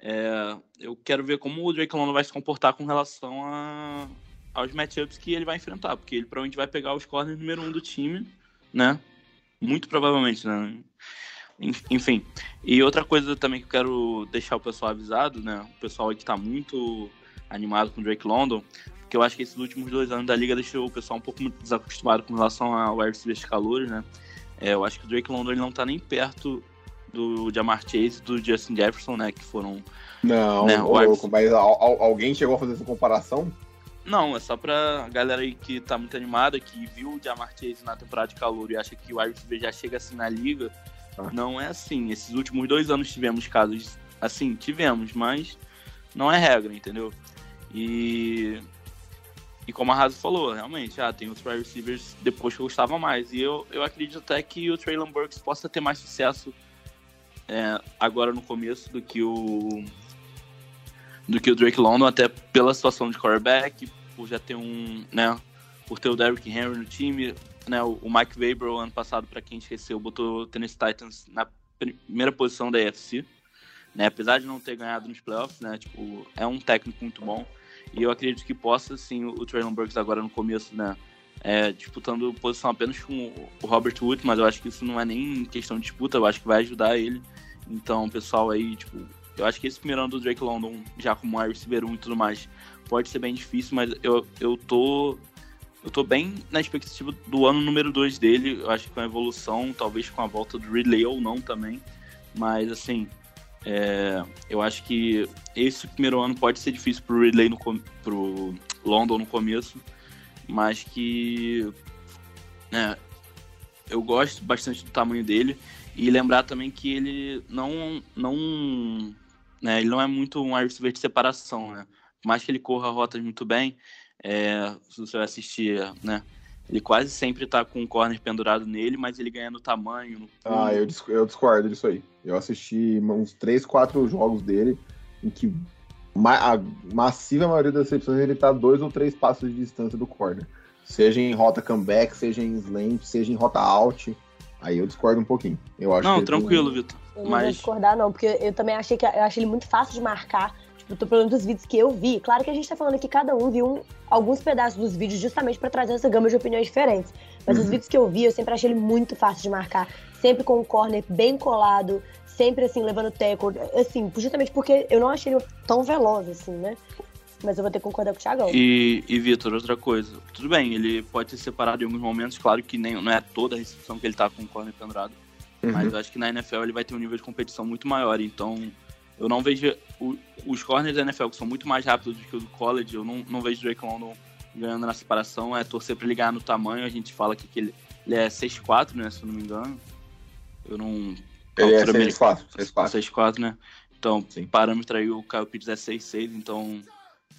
é, eu quero ver como o Drake London vai se comportar com relação a, aos matchups que ele vai enfrentar, porque ele provavelmente vai pegar os corners número um do time, né, muito provavelmente, né, Enf- enfim. E outra coisa também que eu quero deixar o pessoal avisado, né? O pessoal aí que tá muito animado com o Drake London, porque eu acho que esses últimos dois anos da liga deixou o pessoal um pouco muito desacostumado com relação ao wide de calores, né? É, eu acho que o Drake London ele não tá nem perto do Jamar Chase e do Justin Jefferson, né? Que foram. Não, Né, louco, mas al- alguém chegou a fazer essa comparação? Não, é só pra galera aí que tá muito animada, que viu o Jamar Chase na temporada de calor e acha que o receiver já chega assim na liga. Ah. Não é assim. Esses últimos dois anos tivemos casos assim, tivemos, mas não é regra, entendeu? E. E como a Raso falou, realmente, ah, tem outros wide receivers depois que eu gostava mais. E eu, eu acredito até que o Traylon Burks possa ter mais sucesso é, agora no começo do que o. do que o Drake London, até pela situação de quarterback, por já ter um. né? Por ter o Derrick Henry no time, né? O Mike Weber, ano passado, para quem esqueceu, botou o Tennessee Titans na primeira posição da AFC. Né, apesar de não ter ganhado nos playoffs, né, tipo, é um técnico muito bom. E eu acredito que possa, sim, o Traylon Burks agora no começo, né, é, disputando posição apenas com o Robert Wood, mas eu acho que isso não é nem questão de disputa, eu acho que vai ajudar ele. Então, pessoal aí, tipo, eu acho que esse primeiro ano do Drake London, já como wide receiver 1 e tudo mais, pode ser bem difícil, mas eu, eu tô eu tô bem na expectativa do ano número 2 dele. Eu acho que com a evolução, talvez com a volta do Ridley ou não também. Mas assim, é, eu acho que esse primeiro ano pode ser difícil pro Ridley no pro London no começo, mas que né, eu gosto bastante do tamanho dele e lembrar também que ele não não né, ele não é muito um wide receiver de separação, né? Por mais que ele corra rotas muito bem, é, se você vai assistir, né? Ele quase sempre tá com o corner pendurado nele, mas ele ganha no tamanho, no. Ah, eu, eu discordo disso aí. Eu assisti uns 3, 4 jogos dele em que a massiva maioria das recepções ele tá dois ou três passos de distância do corner. Seja em rota comeback, seja em slant, seja em rota out. Aí eu discordo um pouquinho. Eu acho que Não, ele tranquilo, Vitor. Eu não vou Mas discordar, não, porque eu também achei que eu achei ele muito fácil de marcar. Tipo, tô falando dos vídeos que eu vi. Claro que a gente tá falando que cada um viu um- alguns pedaços dos vídeos justamente pra trazer essa gama de opiniões diferentes. Mas os Uhum. vídeos que eu vi, eu sempre achei ele muito fácil de marcar. Sempre com o corner bem colado, sempre assim, levando tackle. Assim, justamente porque eu não achei ele tão veloz, assim, né? Mas eu vou ter que concordar com o Thiagão. E, e Vitor, outra coisa. Tudo bem, ele pode ser separado em alguns momentos, claro que nem, não é toda a recepção que ele tá com o corner pendurado. Uhum. Mas eu acho que na NFL ele vai ter um nível de competição muito maior. Então, eu não vejo. o- os corners da NFL, que são muito mais rápidos do que o do college, eu não, não vejo o Drake London ganhando na separação. É torcer pra ele ganhar no tamanho. A gente fala que, que ele, ele é 6'4, né? Se eu não me engano. Eu não. Ele é altura 6'4", 6'4". 6'4, né? Então, Sim. parâmetro aí, o Kyle Pitts é 6'6, então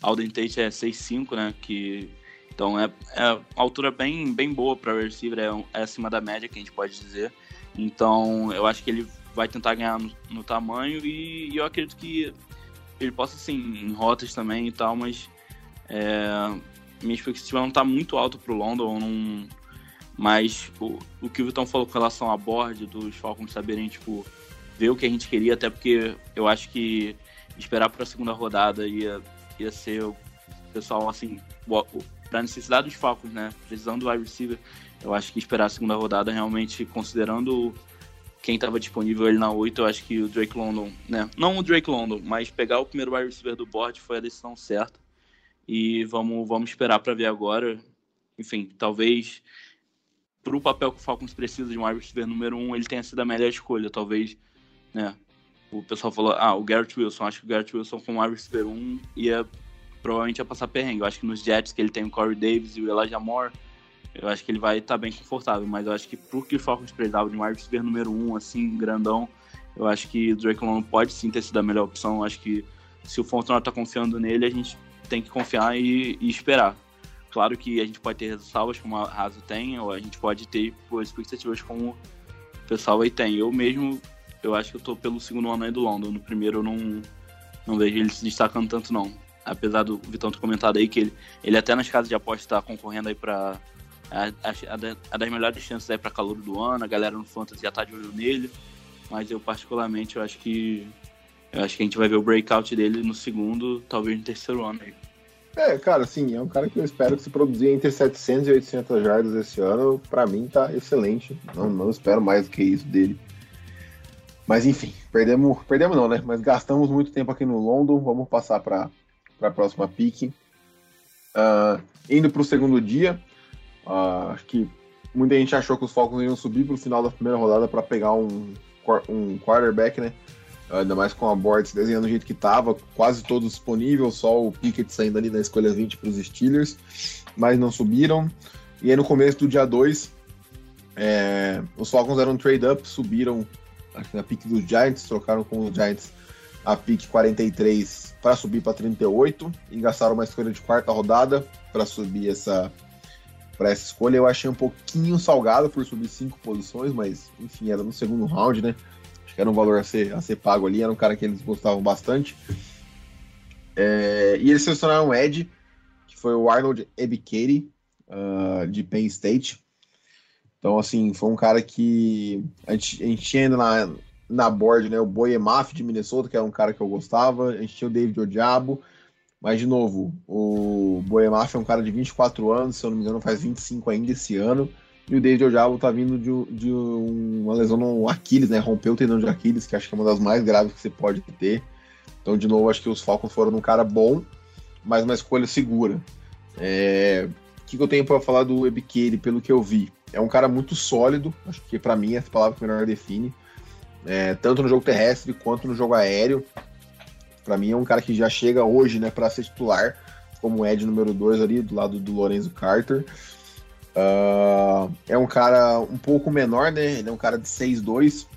Alden Tate é 6'5, né? Que, então é, é uma altura bem, bem boa para receiver, é, é acima da média, que a gente pode dizer. Então, eu acho que ele vai tentar ganhar no, no tamanho e, e eu acredito que ele possa, sim, em rotas também e tal, mas é, minha expectativa não tá muito alta pro London, não, mas o, o que o Vitão falou com relação a board dos Falcons saberem, tipo, ver o que a gente queria, até porque eu acho que esperar para a segunda rodada ia, ia ser o pessoal, assim, para necessidade dos Falcons, né? Precisando do wide receiver, eu acho que esperar a segunda rodada, realmente, considerando quem estava disponível ele na 8, eu acho que o Drake London, né? Não o Drake London, mas pegar o primeiro wide receiver do board foi a decisão certa. E vamos, vamos esperar para ver agora. Enfim, talvez para o papel que o Falcons precisa de um wide receiver número 1, um, ele tenha sido a melhor escolha. Talvez, né? O pessoal falou, ah, o Garrett Wilson. Acho que o Garrett Wilson com o wide receiver 1 um, ia provavelmente ia passar perrengue. Eu acho que nos Jets que ele tem o Corey Davis e o Elijah Moore, eu acho que ele vai estar tá bem confortável. Mas eu acho que pro que o Falcons precisava de um wide número 1, um, assim, grandão, eu acho que o Drake London pode sim ter sido a melhor opção. Eu acho que se o Fontenot tá confiando nele, a gente tem que confiar e, e, esperar. Claro que a gente pode ter ressalvas como a Raso tem, ou a gente pode ter expectativas como o pessoal aí tem. Eu mesmo, eu acho que eu tô pelo segundo ano aí do London. No primeiro eu não, não vejo ele se destacando tanto não. Apesar do Vitão ter comentado aí que ele, ele até nas casas de aposta tá concorrendo aí pra a, a, a, das melhores chances aí pra calor do ano, a galera no Fantasy já tá de olho nele. Mas eu particularmente eu acho que eu acho que a gente vai ver o breakout dele no segundo, talvez no terceiro ano aí. É, cara, assim, é um cara que eu espero que se produzir entre 700 e 800 jardas esse ano, pra mim tá excelente. Não, não espero mais do que isso dele. Mas enfim, perdemos, perdemos não, né? Mas gastamos muito tempo aqui no London, vamos passar pra, pra próxima pique. Uh, indo pro segundo dia, uh, acho que muita gente achou que os Falcons iam subir pro final da primeira rodada para pegar um, um quarterback, né? Ainda mais com a se desenhando do jeito que estava, quase todos disponíveis, só o Pickett saindo ali na escolha 20 para os Steelers, mas não subiram. E aí no começo do dia 2, é, os Falcons eram um trade-up, subiram na pick dos Giants, trocaram com os Giants a pick 43 para subir para 38 e gastaram uma escolha de quarta rodada para subir essa para essa escolha. Eu achei um pouquinho salgado por subir cinco posições, mas enfim, era no segundo round, né? que era um valor a ser, a ser pago ali, era um cara que eles gostavam bastante. É, e eles selecionaram um Ed, que foi o Arnold Ebikeri, uh, de Penn State. Então, assim, foi um cara que a gente, tinha ainda na, na board, né, o Boyemaf de Minnesota, que era um cara que eu gostava, a gente tinha o David Odiabo, mas, de novo, o Boyemaf é um cara de 24 anos, se eu não me engano, faz 25 ainda esse ano, e o David Ojabo tá vindo de, de, uma lesão no Aquiles, né? Rompeu o tendão de Aquiles, que acho que é uma das mais graves que você pode ter. Então, de novo, acho que os Falcons foram um cara bom, mas uma escolha segura. É... O que, eu tenho para falar do Ebiqueire, pelo que eu vi? É um cara muito sólido, acho que para mim essa palavra que melhor define, é, tanto no jogo terrestre quanto no jogo aéreo. Para mim é um cara que já chega hoje, né, para ser titular, como Ed número 2 ali, do lado do Lorenzo Carter. Uh, é um cara um pouco menor, né? Ele é um cara de 6'2".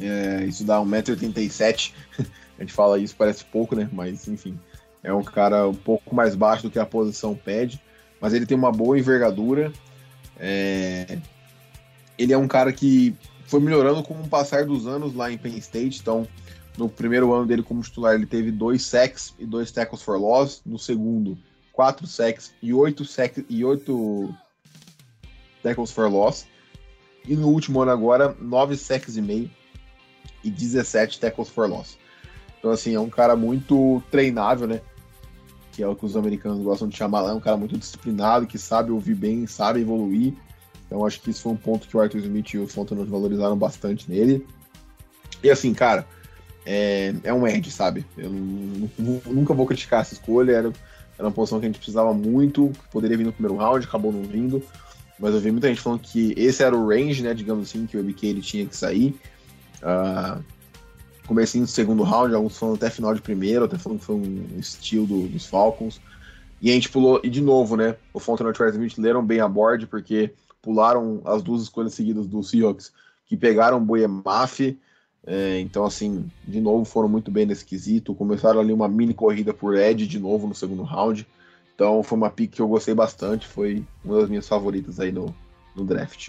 É, isso dá 1,87m. *laughs* a gente fala isso, parece pouco, né? Mas enfim, é um cara um pouco mais baixo do que a posição pede. Mas ele tem uma boa envergadura. É, ele é um cara que foi melhorando com o passar dos anos lá em Penn State. Então, no primeiro ano dele como titular, ele teve dois sacks e dois tackles for loss. No segundo, quatro sacks e oito sacks e oito tackles for loss. E no último ano agora, 9 sacks e meio e 17 tackles for loss. Então, assim, é um cara muito treinável, né? Que é o que os americanos gostam de chamar. É um cara muito disciplinado, que sabe ouvir bem, sabe evoluir. Então, acho que isso foi um ponto que o Arthur Smith e o Fontenot valorizaram bastante nele. E assim, cara, é, é um edge, sabe? Eu nunca vou criticar essa escolha, era, era uma posição que a gente precisava muito, poderia vir no primeiro round, acabou não vindo. Mas eu vi muita gente falando que esse era o range, né, digamos assim, que o EBK ele tinha que sair. Uh, comecinho do segundo round, alguns falando até final de primeiro, até falando que foi um estilo do, dos Falcons. E a gente pulou, e de novo, né, o Fontenot e o Travis Smith leram bem a board, porque pularam as duas escolhas seguidas do Seahawks, que pegaram o Boiemaf, é, então, assim, de novo foram muito bem nesse quesito. Começaram ali uma mini corrida por Ed de novo no segundo round. Então, foi uma pick que eu gostei bastante. Foi uma das minhas favoritas aí no, no draft.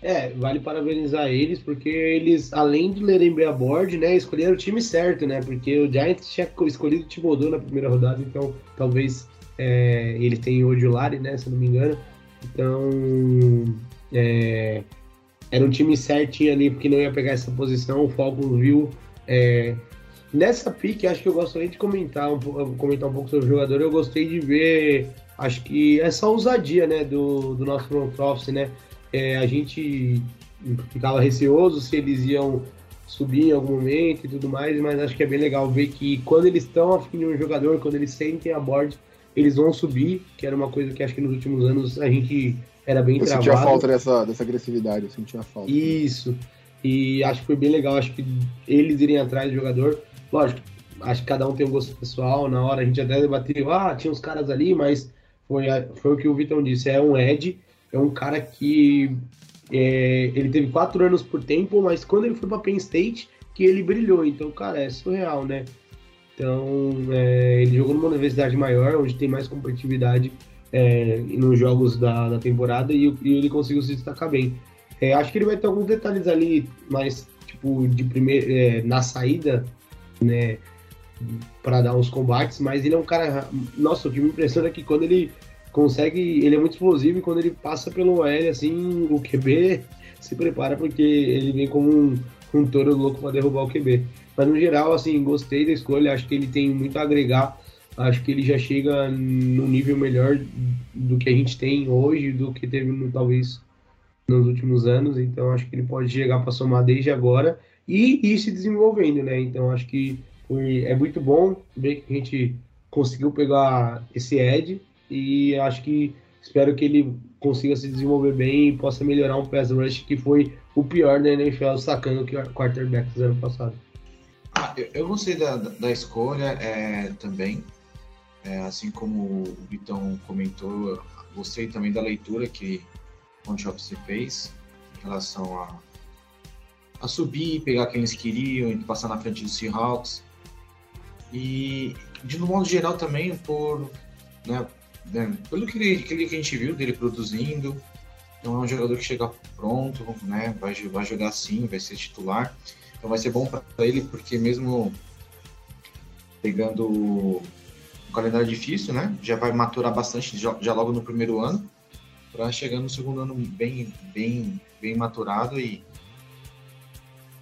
É, vale parabenizar eles, porque eles, além de lerem bem a board, né, escolheram o time certo, né? Porque o Giants tinha escolhido o Thibodeau na primeira rodada, então talvez é, ele tenha o Odulari, né, se não me engano. Então, é, era um time certinho ali, porque não ia pegar essa posição. O Falcons viu. É, nessa pick, acho que eu gostaria de comentar um, comentar um pouco sobre o jogador. Eu gostei de ver, acho que essa ousadia né, do, do nosso front office, né? É, a gente ficava receoso se eles iam subir em algum momento e tudo mais, mas acho que é bem legal ver que quando eles estão afim de um jogador, quando eles sentem a board, eles vão subir, que era uma coisa que acho que nos últimos anos a gente era bem eu travado. sentia falta dessa, dessa agressividade, eu sentia falta. Isso. E acho que foi bem legal, acho que eles irem atrás do jogador. Lógico, acho que cada um tem um gosto pessoal. Na hora a gente até debateu, ah, tinha uns caras ali, mas foi, foi o que o Vitão disse, é um Ed, é um cara que é, ele teve quatro anos por tempo, mas quando ele foi para Penn State, que ele brilhou. Então, cara, é surreal, né? Então, é, ele jogou numa universidade maior, onde tem mais competitividade é, nos jogos da, da temporada e, e, ele conseguiu se destacar bem. É, acho que ele vai ter alguns detalhes ali, mais tipo de primeiro é, na saída, né, para dar uns combates, mas ele é um cara, nossa, o que me impressiona é que quando ele consegue, ele é muito explosivo e quando ele passa pelo OL assim, o QB se prepara porque ele vem como um, um touro louco para derrubar o QB. Mas no geral, assim, gostei da escolha, acho que ele tem muito a agregar acho que ele já chega no nível melhor do que a gente tem hoje, do que teve no, talvez nos últimos anos. Então acho que ele pode chegar para somar desde agora e ir se desenvolvendo, né? Então acho que foi, é muito bom ver que a gente conseguiu pegar esse Ed e acho que espero que ele consiga se desenvolver bem e possa melhorar um pass rush que foi o pior da NFL sacando que quarterback do ano passado. Ah, eu, gostei da, da escolha é, também. É, assim como o Vitão comentou, gostei também da leitura que o Office fez em relação a, a subir, pegar quem eles queriam e passar na frente dos Seahawks. E, de no modo geral, também por. Né, né, pelo que, ele, que, a gente viu dele produzindo, então é um jogador que chega pronto, né, vai, vai jogar sim, vai ser titular. Então vai ser bom para ele, porque mesmo pegando um calendário difícil, né? Já vai maturar bastante já, já logo no primeiro ano, para chegar no segundo ano bem, bem, bem maturado e,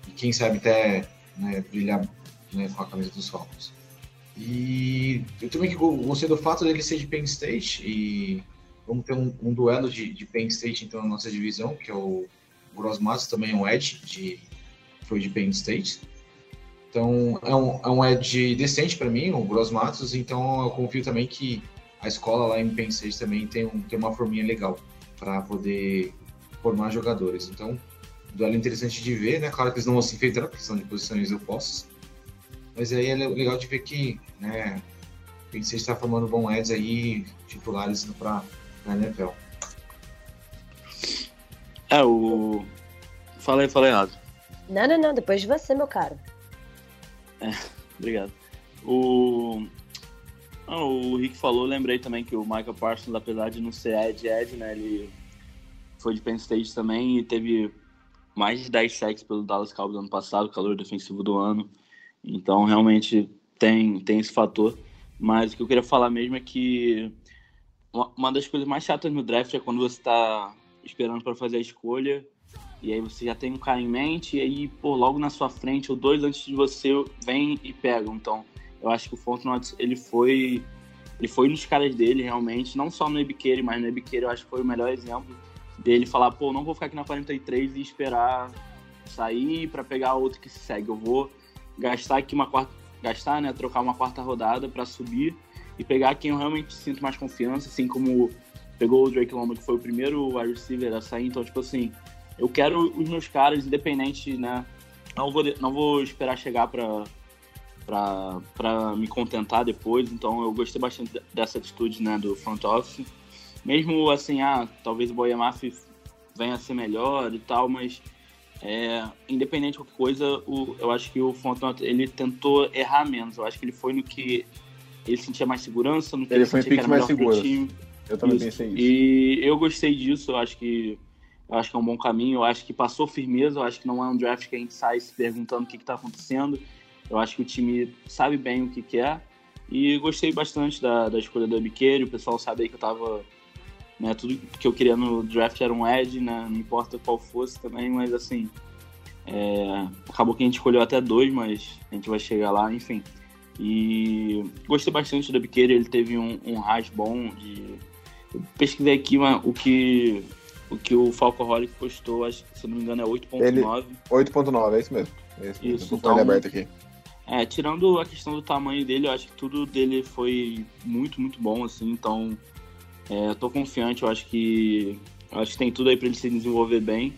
e quem sabe até né, brilhar né, com a camisa dos Falcons. E eu também gostei do fato dele ser de Penn State e vamos ter um, um duelo de, de, Penn State então na nossa divisão, que é o Gross Matos, também é um Edge, de, foi de Penn State. Então é um, é um edge decente para mim, o Gross Matos, então eu confio também que a escola lá em Penn State também tem, um, tem uma forminha legal para poder formar jogadores. Então, duelo interessante de ver, né? Claro que eles não vão se enfrentar, porque são de posições opostas. Mas aí é legal de ver que, né, State está formando bons Eds aí, titulares para a NFL. É, o. Falei, falei errado. Não, não, não, depois de você, meu caro. É, obrigado. O, ah, o Rick falou, lembrei também que o Michael Parsons, apesar de não ser Ed Ed, né, ele foi de Penn State também e teve mais de 10 sacks pelo Dallas Cowboys ano passado, calor defensivo do ano. Então, realmente tem, tem esse fator. Mas o que eu queria falar mesmo é que uma das coisas mais chatas no draft é quando você está esperando para fazer a escolha e aí você já tem um cara em mente, e aí, pô, logo na sua frente, ou dois antes de você, vem e pega. Então, eu acho que o Fontenot, ele foi ele foi nos caras dele, realmente, não só no Ebiqueire, mas no Ebiqueire eu acho que foi o melhor exemplo dele falar, pô, não vou ficar aqui na 43 e esperar sair para pegar outro que se segue. Eu vou gastar aqui uma quarta, gastar, né, trocar uma quarta rodada para subir e pegar quem eu realmente sinto mais confiança, assim como pegou o Drake London, que foi o primeiro wide receiver a sair, então, tipo assim, eu quero os meus caras, independente, né, não vou, não vou esperar chegar para para me contentar depois, então eu gostei bastante dessa atitude, né, do front office. Mesmo assim, ah, talvez o Boyamaf venha a ser melhor e tal, mas é, independente de qualquer coisa, o, eu acho que o Fontenot ele tentou errar menos. Eu acho que ele foi no que ele sentia mais segurança, no que Ele ele, foi sentia que era mais seguro. Eu também Isso. pensei isso. E eu gostei disso, eu acho que eu acho que é um bom caminho, eu acho que passou firmeza, eu acho que não é um draft que a gente sai se perguntando o que está acontecendo. Eu acho que o time sabe bem o que quer. E gostei bastante da, da escolha do Abiqueiro. O pessoal sabe aí que eu tava. Né, tudo que eu queria no draft era um Ed, né? Não importa qual fosse também, mas assim. é, acabou que a gente escolheu até dois, mas a gente vai chegar lá, enfim. E gostei bastante do Abiqueiro, ele teve um, um ras bom de. Eu pesquisei aqui uma- o que o que o Falcoholic postou, acho que se não me engano é 8.9. 8.9, é isso mesmo. É isso, mesmo. Isso, então- aberto aqui. É, tirando a questão do tamanho dele, eu acho que tudo dele foi muito, muito bom, assim, então é, eu tô confiante, eu acho que acho que tem tudo aí para ele se desenvolver bem.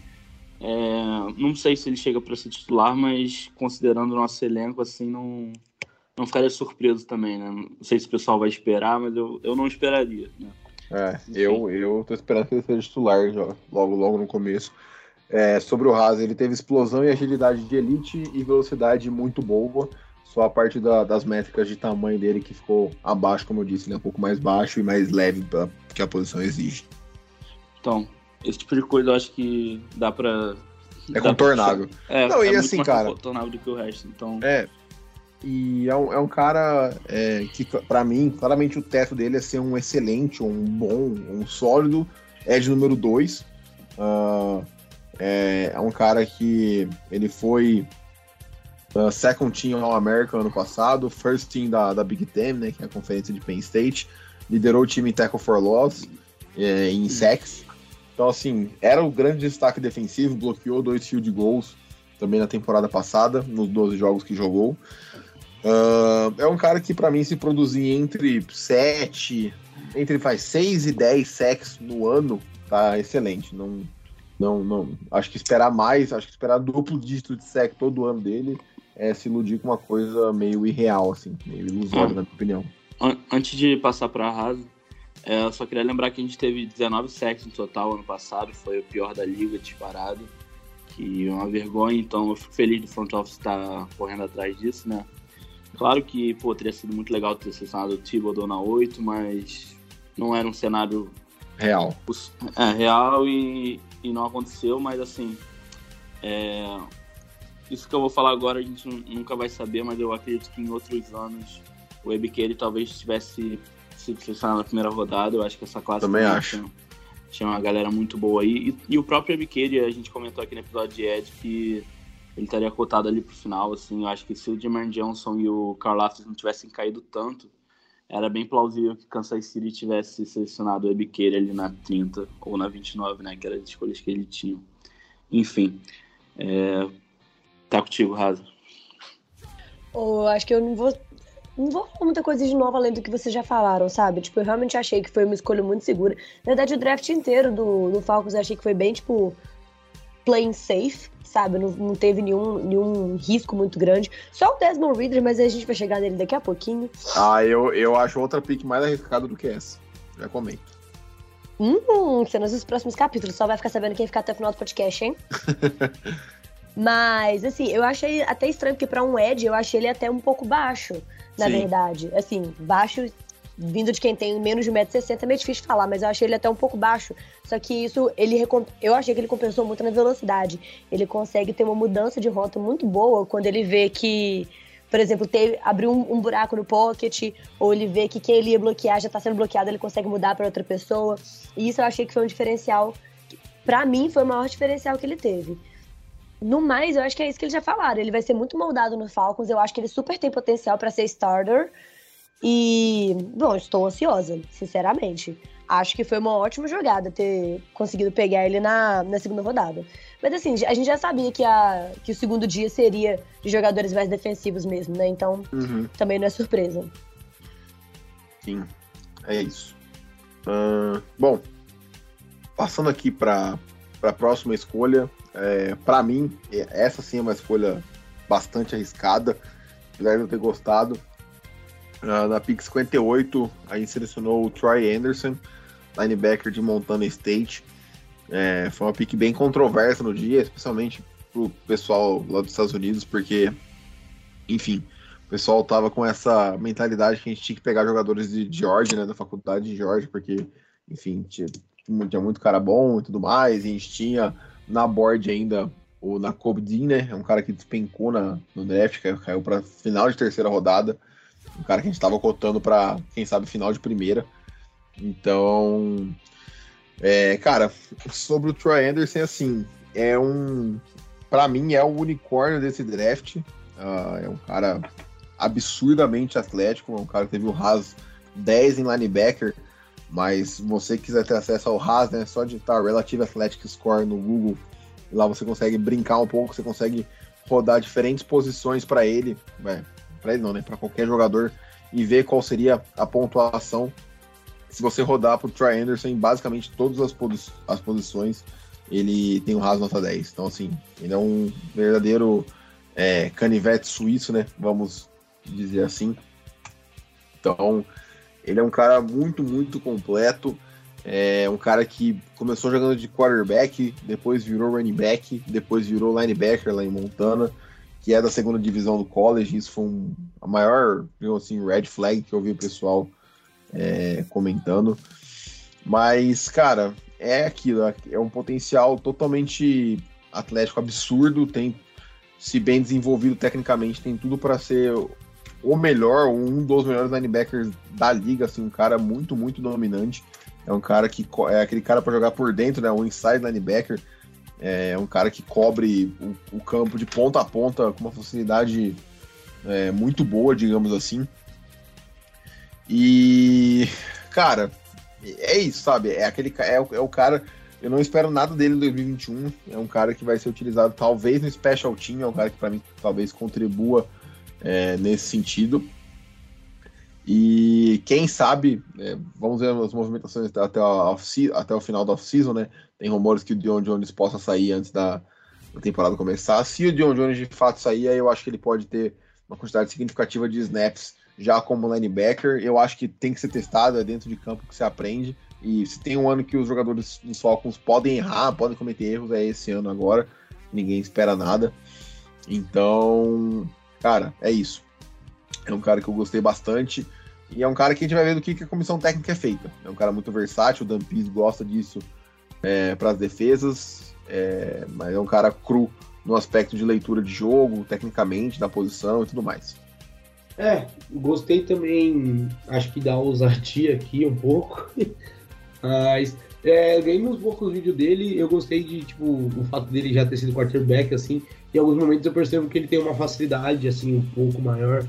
É, não sei se ele chega para ser titular, mas considerando o nosso elenco, assim, não, não ficaria surpreso também, né? Não sei se o pessoal vai esperar, mas eu, eu não esperaria, né? É, eu, eu tô esperando que ele seja titular já, logo, logo no começo. É, sobre o Haas, ele teve explosão e agilidade de elite e velocidade muito boa. Só a parte da- das métricas de tamanho dele que ficou abaixo, como eu disse, né? Um pouco mais baixo e mais leve pra, que a posição exige. Então, esse tipo de coisa eu acho que dá pra. É dá pra- contornável. *laughs* É, Não, e é muito assim, mais cara- contornável do que o resto, então. É. E é um, é um cara é, que, pra mim, claramente o teto dele é ser um excelente, um bom, um sólido Ed número 2. é, é um cara que ele foi uh, second team All-American ano passado, first team da, da Big Ten, né, que é a conferência de Penn State, liderou o time em tackle for loss, é, em sacks. Então, assim, era o grande destaque defensivo, bloqueou dois field goals também na temporada passada, nos 12 jogos que jogou. Ah, é um cara que, pra mim, se produzir entre 7, entre faz 6 e 10 sacks no ano, tá excelente. Não, não, não. Acho que esperar mais, acho que esperar duplo dígito de sack todo ano dele é se iludir com uma coisa meio irreal, assim, meio ilusória, Hum. na minha opinião. An- Antes de passar para a Rasa, é, eu só queria lembrar que a gente teve 19 sacks no total ano passado, foi o pior da liga disparado, que é uma vergonha, então eu fico feliz do front office estar correndo atrás disso, né? Claro que, pô, teria sido muito legal ter selecionado o Thibodeau na 8, mas não era um cenário Real. é, real e, e não aconteceu, mas assim, é, isso que eu vou falar agora a gente nu- nunca vai saber, mas eu acredito que em outros anos o Ebiqueire talvez tivesse sido selecionado na primeira rodada. Eu acho que essa classe Também tinha- acho. Tinha uma galera muito boa aí. E, e o próprio Ebiqueire, a gente comentou aqui no episódio de Ed que ele estaria cotado ali pro final. Assim, eu acho que se o Jermaine Johnson e o Carl Laftis não tivessem caído tanto, era bem plausível que Kansas City tivesse selecionado o Ebiqueire ali na 30 ou na 29, né? Que eram as escolhas que ele tinha. Enfim, é... tá contigo, Raza. Ou acho que eu não vou. Não vou falar muita coisa de novo além do que vocês já falaram, sabe? Tipo, eu realmente achei que foi uma escolha muito segura. Na verdade, o draft inteiro do, do Falcons eu achei que foi bem, tipo, playing safe, sabe? Não, não teve nenhum, nenhum risco muito grande. Só o Desmond Reader, mas a gente vai chegar nele daqui a pouquinho. Ah, eu, eu acho outra pick mais arriscada do que essa. Já comento. Hum, cenas dos próximos capítulos. Só vai ficar sabendo quem ficar até o final do podcast, hein? *laughs* Mas, assim, eu achei até estranho, porque pra um Ed, eu achei ele até um pouco baixo, na Sim. verdade. Assim, baixo, vindo de quem tem menos de 1,60m, é meio difícil falar, mas eu achei ele até um pouco baixo. Só que isso, ele eu achei que ele compensou muito na velocidade. Ele consegue ter uma mudança de rota muito boa quando ele vê que, por exemplo, teve, abriu um, um buraco no pocket, ou ele vê que quem ele ia bloquear já tá sendo bloqueado, ele consegue mudar pra outra pessoa. E isso eu achei que foi um diferencial. Pra mim, foi o maior diferencial que ele teve. No mais, eu acho que é isso que eles já falaram. Ele vai ser muito moldado no Falcons. Eu acho que ele super tem potencial pra ser starter. E, bom, estou ansiosa, sinceramente. acho que foi uma ótima jogada ter conseguido pegar ele na, na segunda rodada. Mas assim, a gente já sabia que, a, que o segundo dia seria de jogadores mais defensivos mesmo, né? Então Uhum. também não é surpresa. Sim, é isso. Ahn, bom, passando aqui para a próxima escolha, é, para mim, é- essa sim é uma escolha bastante arriscada, apesar de eu ter gostado. Ah, na pick 58, a gente selecionou o Troy Anderson, linebacker de Montana State. É, foi uma pick bem controversa no dia, especialmente pro pessoal lá dos Estados Unidos, porque, enfim, o pessoal tava com essa mentalidade que a gente tinha que pegar jogadores de Georgia, né, da faculdade de Georgia, porque, enfim, tinha, tinha muito cara bom e tudo mais, e a gente tinha na board ainda o Nakobe Dean, né, é um cara que despencou na, no draft, caiu, caiu para final de terceira rodada, um cara que a gente tava cotando para quem sabe, final de primeira. Então, é, cara, sobre o Troy Anderson, assim, é um. Pra mim, é o unicórnio desse draft. Ah, é um cara absurdamente atlético, é um cara que teve o Haas 10 em linebacker. Mas você quiser ter acesso ao Haas, né, só digitar Relative Athletic Score no Google. Lá você consegue brincar um pouco, você consegue rodar diferentes posições para ele. É, para ele não, né? Para qualquer jogador e ver qual seria a pontuação se você rodar pro Troy Anderson em basicamente todas as, posi- as posições, ele tem o Haas nota 10. Então, assim, ele é um verdadeiro é, canivete suíço, né? Vamos dizer assim. Então, ele é um cara muito, muito completo. É um cara que começou jogando de quarterback, depois virou running back, depois virou linebacker lá em Montana, que é da segunda divisão do college. Isso foi um, a maior, assim, red flag que eu vi o pessoal é, comentando. Mas, cara, é aquilo, é um potencial totalmente atlético absurdo, tem se bem desenvolvido tecnicamente, tem tudo para ser o melhor, um dos melhores linebackers da liga, assim, um cara muito, muito dominante. É um cara que é aquele cara para jogar por dentro, né? Um inside linebacker. É um cara que cobre o, o campo de ponta a ponta com uma facilidade é, muito boa, digamos assim. E, cara, é isso, sabe? É aquele é, é o cara. Eu não espero nada dele em 2021. É um cara que vai ser utilizado talvez no Special Team. É um cara que, para mim, talvez contribua é, nesse sentido. E quem sabe, é, vamos ver as movimentações até, até o final da off-season, né? Tem rumores que o Dion Jones possa sair antes da, da temporada começar. Se o Dion Jones de fato sair, aí eu acho que ele pode ter uma quantidade significativa de snaps já como linebacker. Eu acho que tem que ser testado, é dentro de campo que se aprende. E se tem um ano que os jogadores dos Falcons podem errar, podem cometer erros, é esse ano agora. Ninguém espera nada. Então, cara, é isso. É um cara que eu gostei bastante. E é um cara que a gente vai ver do que, que a comissão técnica é feita. É um cara muito versátil, o Dan Pease gosta disso é, para as defesas, é, mas é um cara cru no aspecto de leitura de jogo, tecnicamente, da posição e tudo mais. É, gostei também, acho que da ousadia aqui um pouco. *laughs* Mas é, ganhei uns poucos vídeos dele, eu gostei de, tipo, o fato dele já ter sido quarterback, assim. Em alguns momentos eu percebo que ele tem uma facilidade, assim, um pouco maior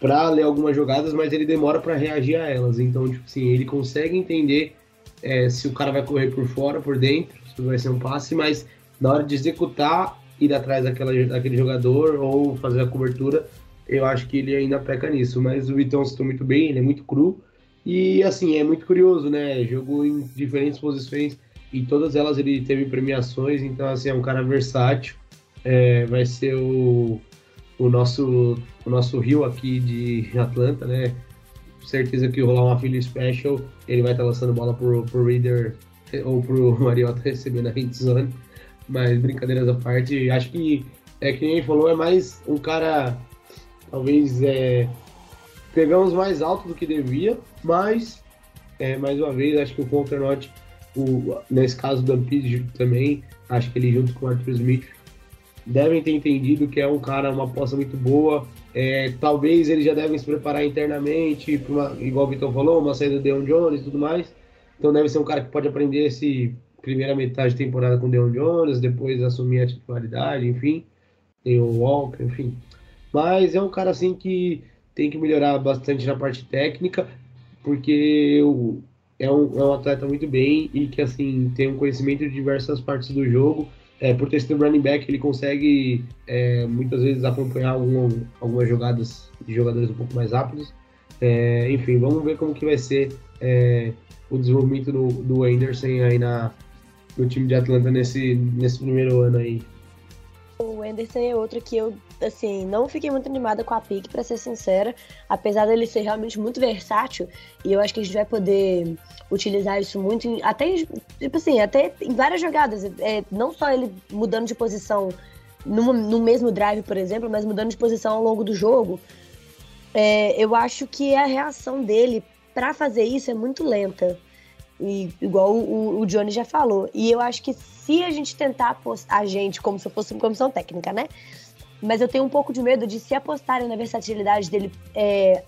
para ler algumas jogadas, mas ele demora para reagir a elas. Então, tipo assim, ele consegue entender é, se o cara vai correr por fora, por dentro, se vai ser um passe, mas na hora de executar, ir atrás daquela, daquele jogador ou fazer a cobertura, eu acho que ele ainda peca nisso. Mas o Vitão citou muito bem, ele é muito cru. E assim, é muito curioso, né? Jogou em diferentes posições e todas elas ele teve premiações, então assim, é um cara versátil. É, vai ser o, o nosso o nosso Rio aqui de Atlanta, né? Certeza que rolar uma Philly Special, ele vai estar lançando bola pro, pro Reader ou pro *laughs* Mariota receber na hit. Mas brincadeiras à parte, acho que é que nem ele falou, é mais um cara talvez é, pegamos mais alto do que devia, mas é, mais uma vez acho que o Conkernote, o nesse caso do Dampid também, acho que ele junto com o Arthur Smith devem ter entendido que é um cara, uma aposta muito boa. É, talvez eles já devem se preparar internamente, uma, igual o Vitor falou, uma saída do Deon Jones e tudo mais. Então deve ser um cara que pode aprender esse primeira metade de temporada com o Deon Jones, depois assumir a titularidade, enfim. Tem o Walker, enfim. Mas é um cara assim que tem que melhorar bastante na parte técnica, porque eu, é um, é um atleta muito bem e que assim tem um conhecimento de diversas partes do jogo. É, por ter sido running back, ele consegue é, muitas vezes acompanhar algum, algumas jogadas de jogadores um pouco mais rápidos. É, enfim, vamos ver como que vai ser é, o desenvolvimento do, do Anderson aí na, no time de Atlanta nesse, nesse primeiro ano aí. O Anderson é outro que eu, assim, não fiquei muito animada com a pick, para ser sincera. Apesar dele ser realmente muito versátil, e eu acho que a gente vai poder utilizar isso muito, em, até, tipo assim, até em várias jogadas. É, não só ele mudando de posição no, no mesmo drive, por exemplo, mas mudando de posição ao longo do jogo. É, eu acho que a reação dele para fazer isso é muito lenta. E, igual o, o Johnny já falou. E eu acho que se a gente tentar apostar, a gente, como se fosse uma comissão técnica, né? Mas eu tenho um pouco de medo de se apostarem na versatilidade dele é,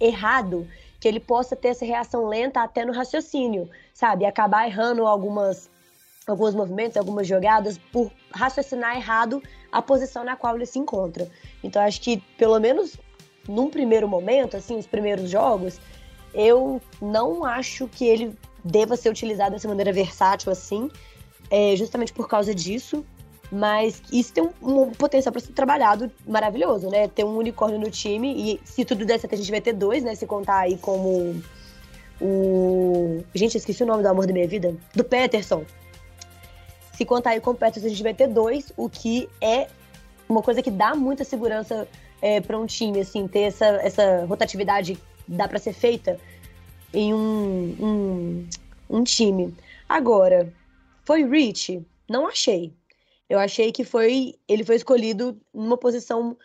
errado, que ele possa ter essa reação lenta até no raciocínio, sabe? E acabar errando algumas, alguns movimentos, algumas jogadas, por raciocinar errado a posição na qual ele se encontra. Então acho que, pelo menos num primeiro momento, assim, os primeiros jogos, eu não acho que ele deva ser utilizado dessa maneira versátil assim, é, justamente por causa disso. Mas isso tem um, um potencial para ser trabalhado maravilhoso, né? Ter um unicórnio no time e se tudo der certo a gente vai ter dois, né? Se contar aí como o. Gente, esqueci o nome do amor da minha vida. Do Peterson. Se contar aí com o Peterson, a gente vai ter dois, o que é uma coisa que dá muita segurança é, para um time, assim, ter essa, essa rotatividade dá para ser feita em um, um, um time. Agora, foi Rich? Não achei. Eu achei que foi ele foi escolhido numa posição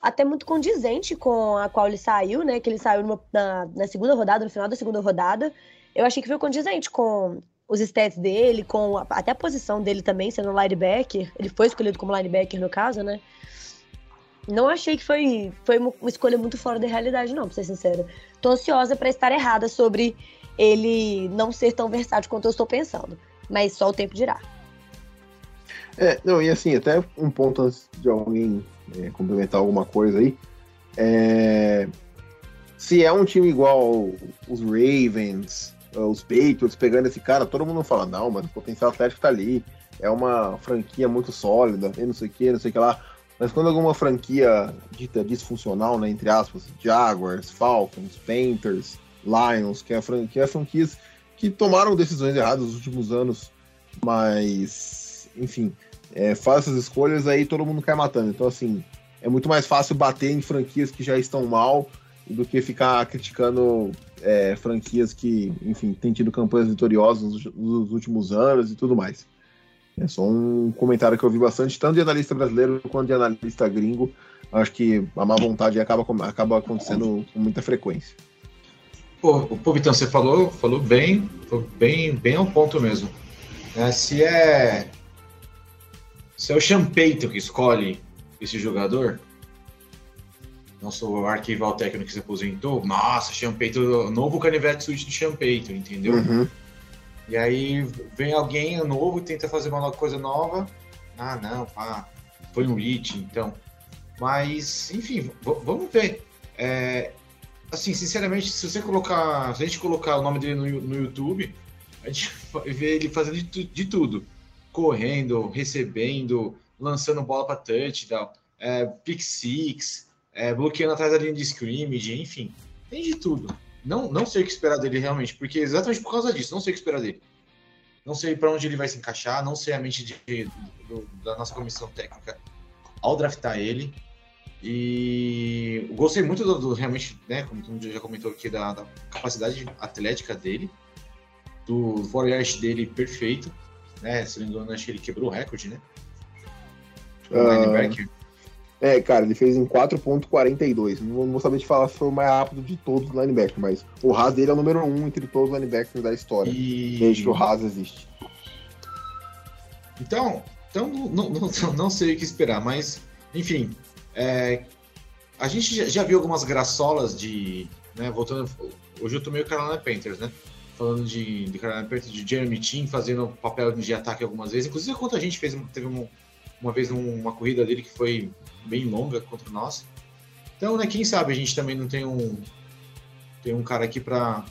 até muito condizente com a qual ele saiu, né? Que ele saiu numa, na, na segunda rodada, no final da segunda rodada. Eu achei que foi condizente com os stats dele, com a, até a posição dele também, sendo linebacker. Ele foi escolhido como linebacker no caso, né? Não achei que foi, foi uma escolha muito fora da realidade, não, pra ser sincera. Tô ansiosa para estar errada sobre ele não ser tão versátil quanto eu estou pensando. Mas só o tempo dirá. É, não, e assim, até um ponto antes de alguém é, complementar alguma coisa aí. É, se é um time igual os Ravens, os Patriots, pegando esse cara, todo mundo fala, não, mas o potencial atlético tá ali. É uma franquia muito sólida, não sei o que, não sei o que lá. Mas quando alguma franquia dita disfuncional, né, entre aspas, Jaguars, Falcons, Panthers, Lions, que é, franquia, é franquias que tomaram decisões erradas nos últimos anos, mas, enfim, é, faz essas escolhas, aí todo mundo cai matando. Então, assim, é muito mais fácil bater em franquias que já estão mal do que ficar criticando é, franquias que, enfim, têm tido campanhas vitoriosas nos últimos anos e tudo mais. É só um comentário que eu vi bastante, tanto de analista brasileiro quanto de analista gringo. Acho que a má vontade acaba, acaba acontecendo com muita frequência. Pô, pô Vitão, você falou, falou bem, bem, bem ao ponto mesmo. É, se é se é o Champeito que escolhe esse jogador, nosso arquival técnico que se aposentou, nossa, Champeito, novo canivete suíte de Champeito, entendeu? Uhum. E aí vem alguém novo e tenta fazer uma coisa nova. Ah, não, pá, foi um hit, então. Mas, enfim, vamos ver. É, assim, sinceramente, se você colocar. Se a gente colocar o nome dele no, no YouTube, a gente *laughs* vai ver ele fazendo de, de tudo. Correndo, recebendo, lançando bola para touchdown, é, pick six, é, bloqueando atrás da linha de scrimmage, enfim. Tem de tudo. Não, não sei o que esperar dele realmente, porque exatamente por causa disso, não sei o que esperar dele. Não sei para onde ele vai se encaixar, não sei a mente de, do, da nossa comissão técnica ao draftar ele. E gostei muito do, do realmente, né, como o já comentou aqui, da, da, capacidade atlética dele, do forecast dele perfeito, né? Se não me engano, acho que ele quebrou o recorde, né? Uh, linebacker. É, cara, ele fez em 4.42. Não vou saber te falar se foi o mais rápido de todos os linebackers, mas o Haas dele é o número 1 um entre todos os linebackers da história, e... desde que o Haas existe. Então, então não, não, *laughs* não, sei o que esperar, mas, enfim, é, a gente já, já, viu algumas graçolas de. Né, voltando. Hoje eu tô meio Carolina Panthers, né? Falando de, de Carolina Panthers, de Jeremy Team fazendo papel de ataque algumas vezes. Inclusive, quando a gente fez, teve uma, uma vez uma corrida dele que foi bem longa contra nós. Então, né, quem sabe a gente também não tem um tem um cara aqui para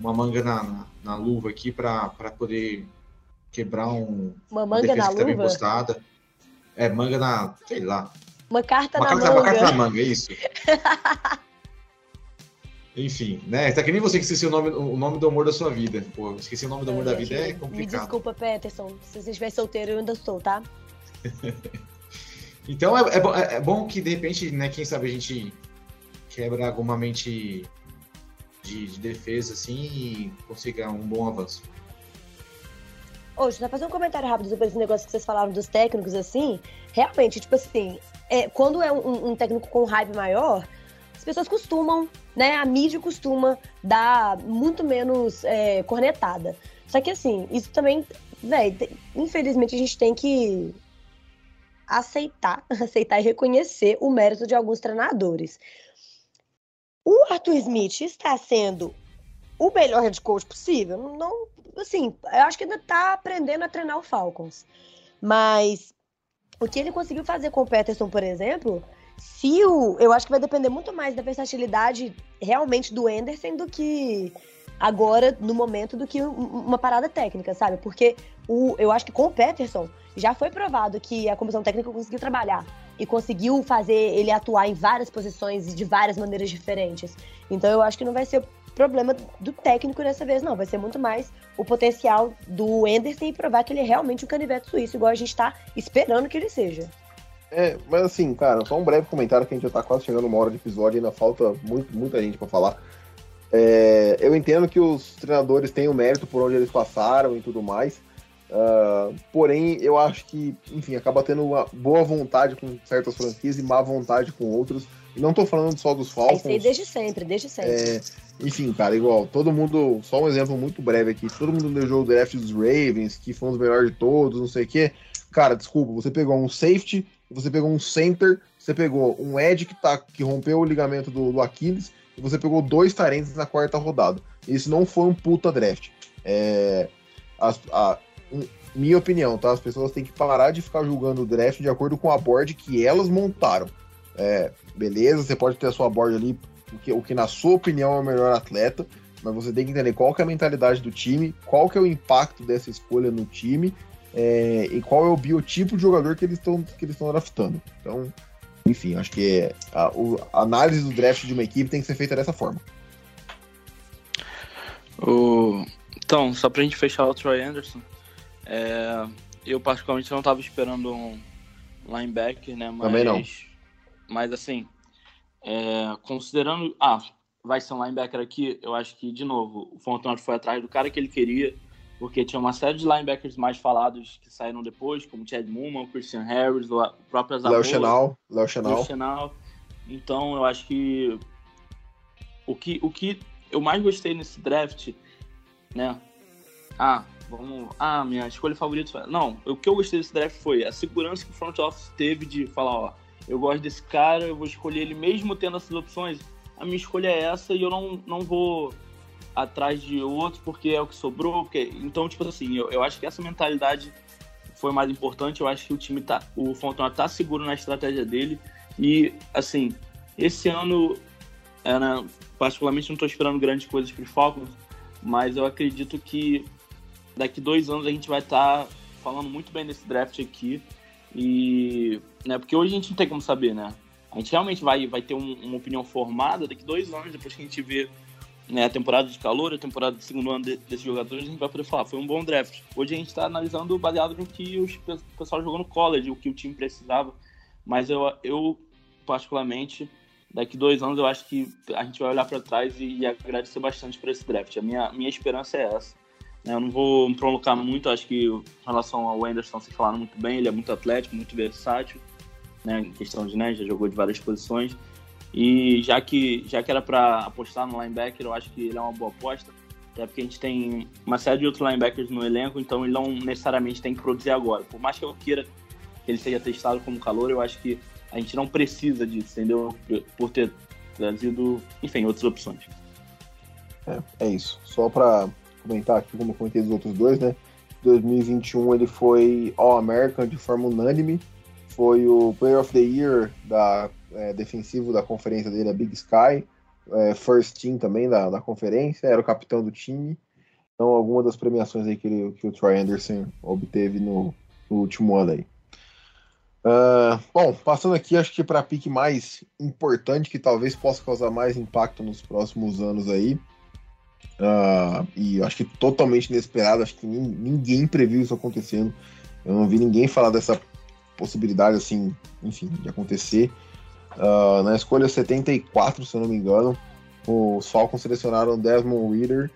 uma manga na, na, na luva aqui para poder quebrar um, uma manga na luva? Postada. É, manga na, sei lá. Uma carta uma na carta, manga. Uma carta na manga, é isso. *laughs* Enfim, né? Tá que nem você que esqueceu o nome, o nome do amor da sua vida. Pô, esqueci o nome do amor da vida é complicado. Me desculpa, Peterson. Se você estiver solteiro, eu ainda estou, tá? *laughs* então é, é, é, bom que de repente, né, quem sabe a gente quebra alguma mente de, de defesa assim e consiga um bom avanço. Hoje, só fazer um comentário rápido sobre esse negócio que vocês falaram dos técnicos, assim. Realmente, tipo assim, é, quando é um, um técnico com hype maior, as pessoas costumam, né? A mídia costuma dar muito menos é, cornetada. Só que assim, isso também, velho, infelizmente a gente tem que aceitar, *laughs* aceitar e reconhecer o mérito de alguns treinadores. O Arthur Smith está sendo o melhor head coach possível? Não, assim, eu acho que ainda está aprendendo a treinar o Falcons. Mas o que ele conseguiu fazer com o Peterson, por exemplo, se o, eu acho que vai depender muito mais da versatilidade realmente do Anderson do que agora, no momento, do que uma parada técnica, sabe? Porque o, eu acho que com o Peterson já foi provado que a comissão técnica conseguiu trabalhar e conseguiu fazer ele atuar em várias posições e de várias maneiras diferentes. Então eu acho que não vai ser problema do técnico dessa vez, não. Vai ser muito mais o potencial do Anderson e provar que ele é realmente um canivete suíço, igual a gente está esperando que ele seja. É, mas assim, cara, só um breve comentário que a gente já tá quase chegando uma hora de episódio e ainda falta muito, muita gente para falar. É, eu entendo que os treinadores têm o mérito por onde eles passaram e tudo mais. Uh, porém, eu acho que, enfim, acaba tendo uma boa vontade com certas franquias e má vontade com outras. E não tô falando só dos Falcons. É isso aí desde sempre, desde sempre. É, enfim, cara, igual, todo mundo, só um exemplo muito breve aqui, todo mundo deu o draft dos Ravens, que foi um dos melhores de todos, não sei o quê. Cara, desculpa, você pegou um safety você pegou um center, você pegou um Ed que, tá, que rompeu o ligamento do, do Aquiles, e você pegou dois tarentes na quarta rodada. Isso não foi um puta draft. É, a, um, minha opinião, tá? As pessoas têm que parar de ficar julgando o draft de acordo com a board que elas montaram. É, beleza, você pode ter a sua board ali, o que, o que na sua opinião é o melhor atleta, mas você tem que entender qual que é a mentalidade do time, qual que é o impacto dessa escolha no time é, e qual é o biotipo de jogador que eles estão que eles estão draftando. Então, enfim, acho que a, a, análise do draft de uma equipe tem que ser feita dessa forma. O... Então, só pra gente fechar o Troy Anderson, é... eu particularmente não estava esperando um linebacker, né? Mas... Também não. Mas assim, é... considerando. Ah, vai ser um linebacker aqui, eu acho que, de novo, o Fontenot foi atrás do cara que ele queria porque tinha uma série de linebackers mais falados que saíram depois, como Chad Mumma, Christian Harris, o próprio Zaboa. Léo Chenal. Léo Chenal. Chenal. Então, eu acho que o, que o que eu mais gostei nesse draft, né? Ah, vamos... Ah, minha escolha favorita... Não, o que eu gostei desse draft foi a segurança que o front office teve de falar, ó, eu gosto desse cara, eu vou escolher ele mesmo tendo essas opções. A minha escolha é essa e eu não, não vou atrás de outro porque é o que sobrou. Porque... Então, tipo assim, eu, eu acho que essa mentalidade foi mais importante. Eu acho que o time tá. O Fontana tá seguro na estratégia dele. E, assim, esse ano, é, né, particularmente, não estou esperando grandes coisas para Falcons, mas eu acredito que daqui dois anos a gente vai estar tá falando muito bem desse draft aqui. E, né, porque hoje a gente não tem como saber, né? A gente realmente vai, vai ter um, uma opinião formada daqui dois anos, depois que a gente vê né, a temporada de calor, a temporada de segundo ano de, desses jogadores, a gente vai poder falar, foi um bom draft. Hoje a gente está analisando baseado no que o pessoal jogou no college, o que o time precisava. Mas eu, eu particularmente, daqui dois anos, eu acho que a gente vai olhar para trás e, e, agradecer bastante por esse draft. A minha, minha esperança é essa. Né, eu não vou me prolongar muito, acho que em relação ao Anderson, se falaram muito bem, ele é muito atlético, muito versátil, né, em questão de, né, já jogou de várias posições. E já que, já que era para apostar no linebacker, eu acho que ele é uma boa aposta. Até porque a gente tem uma série de outros linebackers no elenco, então ele não necessariamente tem que produzir agora. Por mais que eu queira que ele seja testado como calor, eu acho que a gente não precisa disso, entendeu? Por ter trazido, enfim, outras opções. É, é isso. Só para comentar aqui, como eu comentei dos outros dois, né? 2021 ele foi All-American de forma unânime, foi o Player of the Year da é, defensivo da conferência dele, a Big Sky. é, first team também da, da conferência, era o capitão do time. Então, alguma das premiações aí que, ele, que o Troy Anderson obteve no, no último ano aí. Uh, bom, passando aqui, acho que para a pique mais importante, que talvez possa causar mais impacto nos próximos anos aí, uh, e acho que totalmente inesperado, acho que ninguém previu isso acontecendo. Eu não vi ninguém falar dessa possibilidade, assim, enfim, de acontecer. Uh, na escolha 74, se eu não me engano, os Falcons selecionaram Desmond Reader,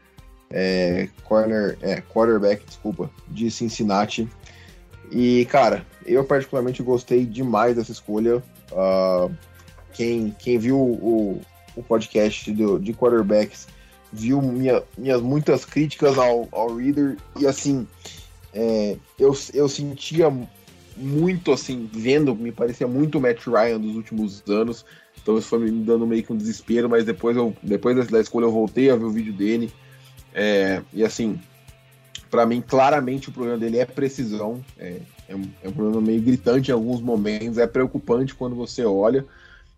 é, corner, é, quarterback, desculpa, de Cincinnati. E, cara, eu particularmente gostei demais dessa escolha. Uh, quem, quem viu o, o podcast do, de quarterbacks viu minha, minhas muitas críticas ao, ao Reader. E, assim, é, eu, eu sentia muito assim, vendo, me parecia muito o Matt Ryan dos últimos anos. Então isso foi me dando meio que um desespero, mas depois, eu, depois da escolha eu voltei a ver o vídeo dele. É, e assim, para mim, claramente o problema dele é precisão. É, é, um, é, um, problema meio gritante em alguns momentos, é preocupante quando você olha.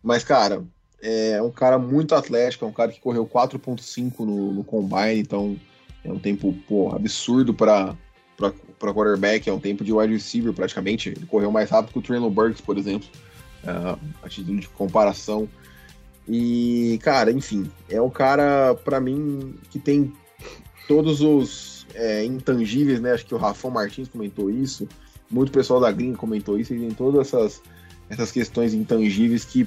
Mas, cara, é um cara muito atlético, é um cara que correu 4.5 no, no combine, então é um tempo pô, absurdo para para quarterback, é um tempo de wide receiver praticamente. Ele correu mais rápido que o Traylon Burks, por exemplo, uh, a título de comparação. E, cara, enfim, é um cara, para mim, que tem todos os é, intangíveis, né? Acho que o Rafão Martins comentou isso, muito pessoal da Green comentou isso, e tem todas essas, essas questões intangíveis que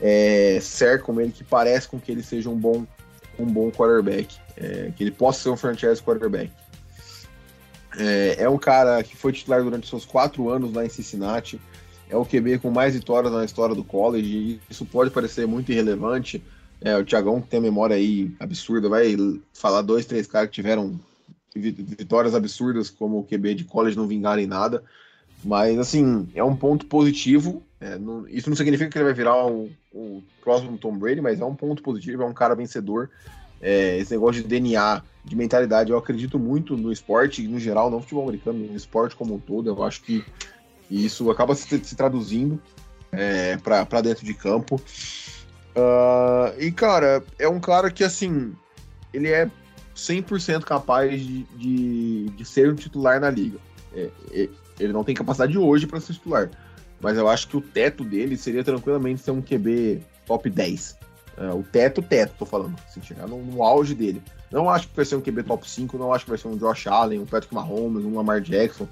é, cercam ele, que parece com que ele seja um bom, um bom quarterback, é, que ele possa ser um franchise quarterback. É, é um cara que foi titular durante seus quatro anos lá em Cincinnati. É o QB com mais vitórias na história do college. Isso pode parecer muito irrelevante. É, o Thiagão tem a memória aí absurda, vai falar dois, três caras que tiveram vitórias absurdas como o QB de college não vingarem nada. Mas, assim, é um ponto positivo. É, não, isso não significa que ele vai virar o, o, próximo Tom Brady, mas é um ponto positivo, é um cara vencedor. É, esse negócio de DNA de mentalidade. Eu acredito muito no esporte, no geral, não no futebol americano, no esporte como um todo. Eu acho que isso acaba se, se traduzindo é, para dentro de campo. Uh, e, cara, é um cara que, assim, ele é 100% capaz de, de, de, ser um titular na liga. É, é, ele não tem capacidade hoje para ser titular, mas eu acho que o teto dele seria tranquilamente ser um QB top 10. É, o teto, teto, tô falando. Se chegar no, no, auge dele. Não acho que vai ser um QB top 5, não acho que vai ser um Josh Allen, um Patrick Mahomes, um Lamar Jackson.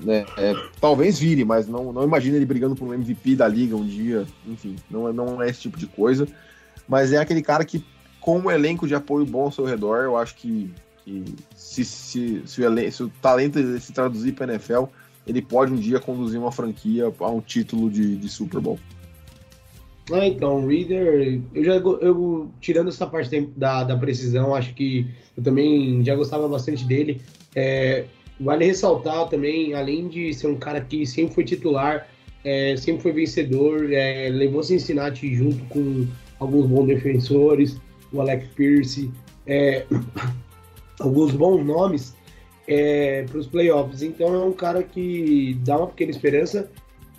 Né? É, talvez vire, mas não, não imagino ele brigando por um MVP da liga um dia. Enfim, não, é, não é esse tipo de coisa. Mas é aquele cara que, com um elenco de apoio bom ao seu redor, eu acho que, que se, se, se, o, se o talento se traduzir para NFL, ele pode um dia conduzir uma franquia a um título de, de Super Bowl. Ah, então, Reader, eu já eu tirando essa parte da, da precisão, acho que eu também já gostava bastante dele. É, vale ressaltar também, além de ser um cara que sempre foi titular, é, sempre foi vencedor, é, levou Cincinnati junto com alguns bons defensores, o Alec Pierce, é, *coughs* alguns bons nomes é, para os playoffs. Então é um cara que dá uma pequena esperança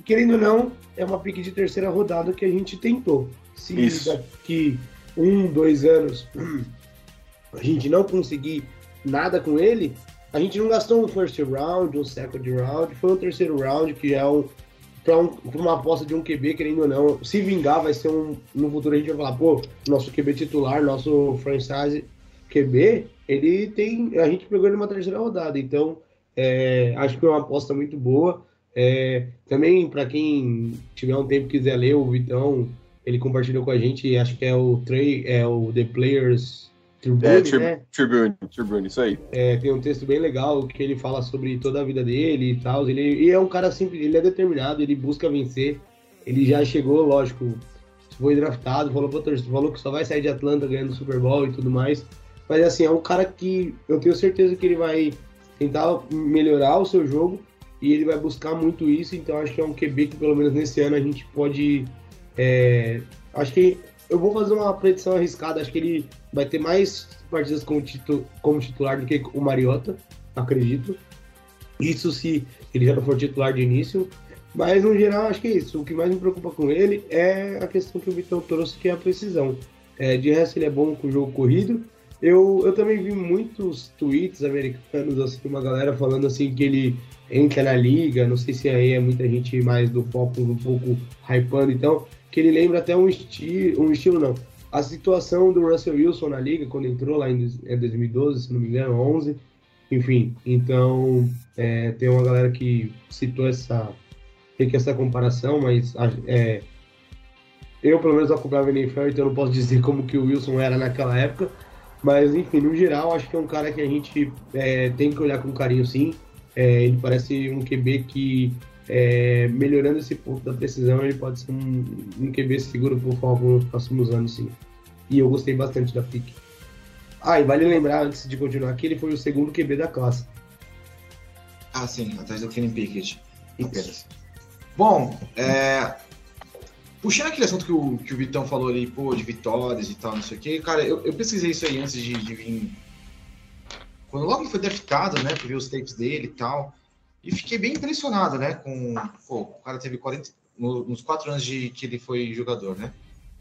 querendo ou não, é uma pique de terceira rodada que a gente tentou. Se Isso. daqui um, dois anos *clears throat* a gente não conseguir nada com ele, a gente não gastou um first round, um second round, foi um terceiro round, que é um para um, uma aposta de um QB, querendo ou não, se vingar, vai ser um. No futuro a gente vai falar, pô, nosso QB titular, nosso franchise QB, ele tem. A gente pegou ele numa terceira rodada, então é, acho que é uma aposta muito boa. É, também, para quem tiver um tempo e quiser ler, o Vitão, ele compartilhou com a gente, acho que é o, Trey, é o The Players Tribune, é, tri né? Tribune, Tribune, isso aí. É, tem um texto bem legal que ele fala sobre toda a vida dele e tal. Ele, e é um cara simples, ele é determinado, ele busca vencer. Ele já chegou, lógico, foi draftado, falou falou que só vai sair de Atlanta ganhando Super Bowl e tudo mais. Mas assim, é um cara que eu tenho certeza que ele vai tentar melhorar o seu jogo e ele vai buscar muito isso, então acho que é um QB que pelo menos nesse ano a gente pode. É, acho que eu vou fazer uma predição arriscada, acho que ele vai ter mais partidas como, titu, como titular do que o Mariota, acredito. Isso se ele já não for titular de início. Mas no geral acho que é isso. O que mais me preocupa com ele é a questão que o Vitão trouxe, que é a precisão. É, de resto, ele é bom com o jogo corrido. Eu, eu também vi muitos tweets americanos, assim, uma galera falando assim que ele entra na liga, não sei se aí é muita gente mais do foco um pouco hypando, então, que ele lembra até um estilo, um estilo não, a situação do Russell Wilson na liga, quando entrou lá em 2012, se não me engano, 11, enfim, então, é, tem uma galera que citou essa, tem essa comparação, mas é, eu, pelo menos, acompanhava o NFL, então não posso dizer como que o Wilson era naquela época, mas, enfim, no geral, acho que é um cara que a gente é, tem que olhar com carinho, sim. É, ele parece um QB que, é, melhorando esse ponto da precisão, ele pode ser um, um QB seguro por favor nos próximos anos, sim. E eu gostei bastante da pick. Ah, e vale lembrar, antes de continuar, que ele foi o segundo QB da classe. Ah, sim, atrás do Kenny Pickett. Apenas. Bom, é, Puxando aquele assunto que o, que o Vitão falou ali, pô, de vitórias e tal, não sei o quê, cara, eu, eu pesquisei isso aí antes de, de vir. Quando logo ele foi draftado, né, pra ver os tapes dele e tal, e fiquei bem impressionado, né, com. Pô, o cara teve 40. No, nos quatro anos de que ele foi jogador, né,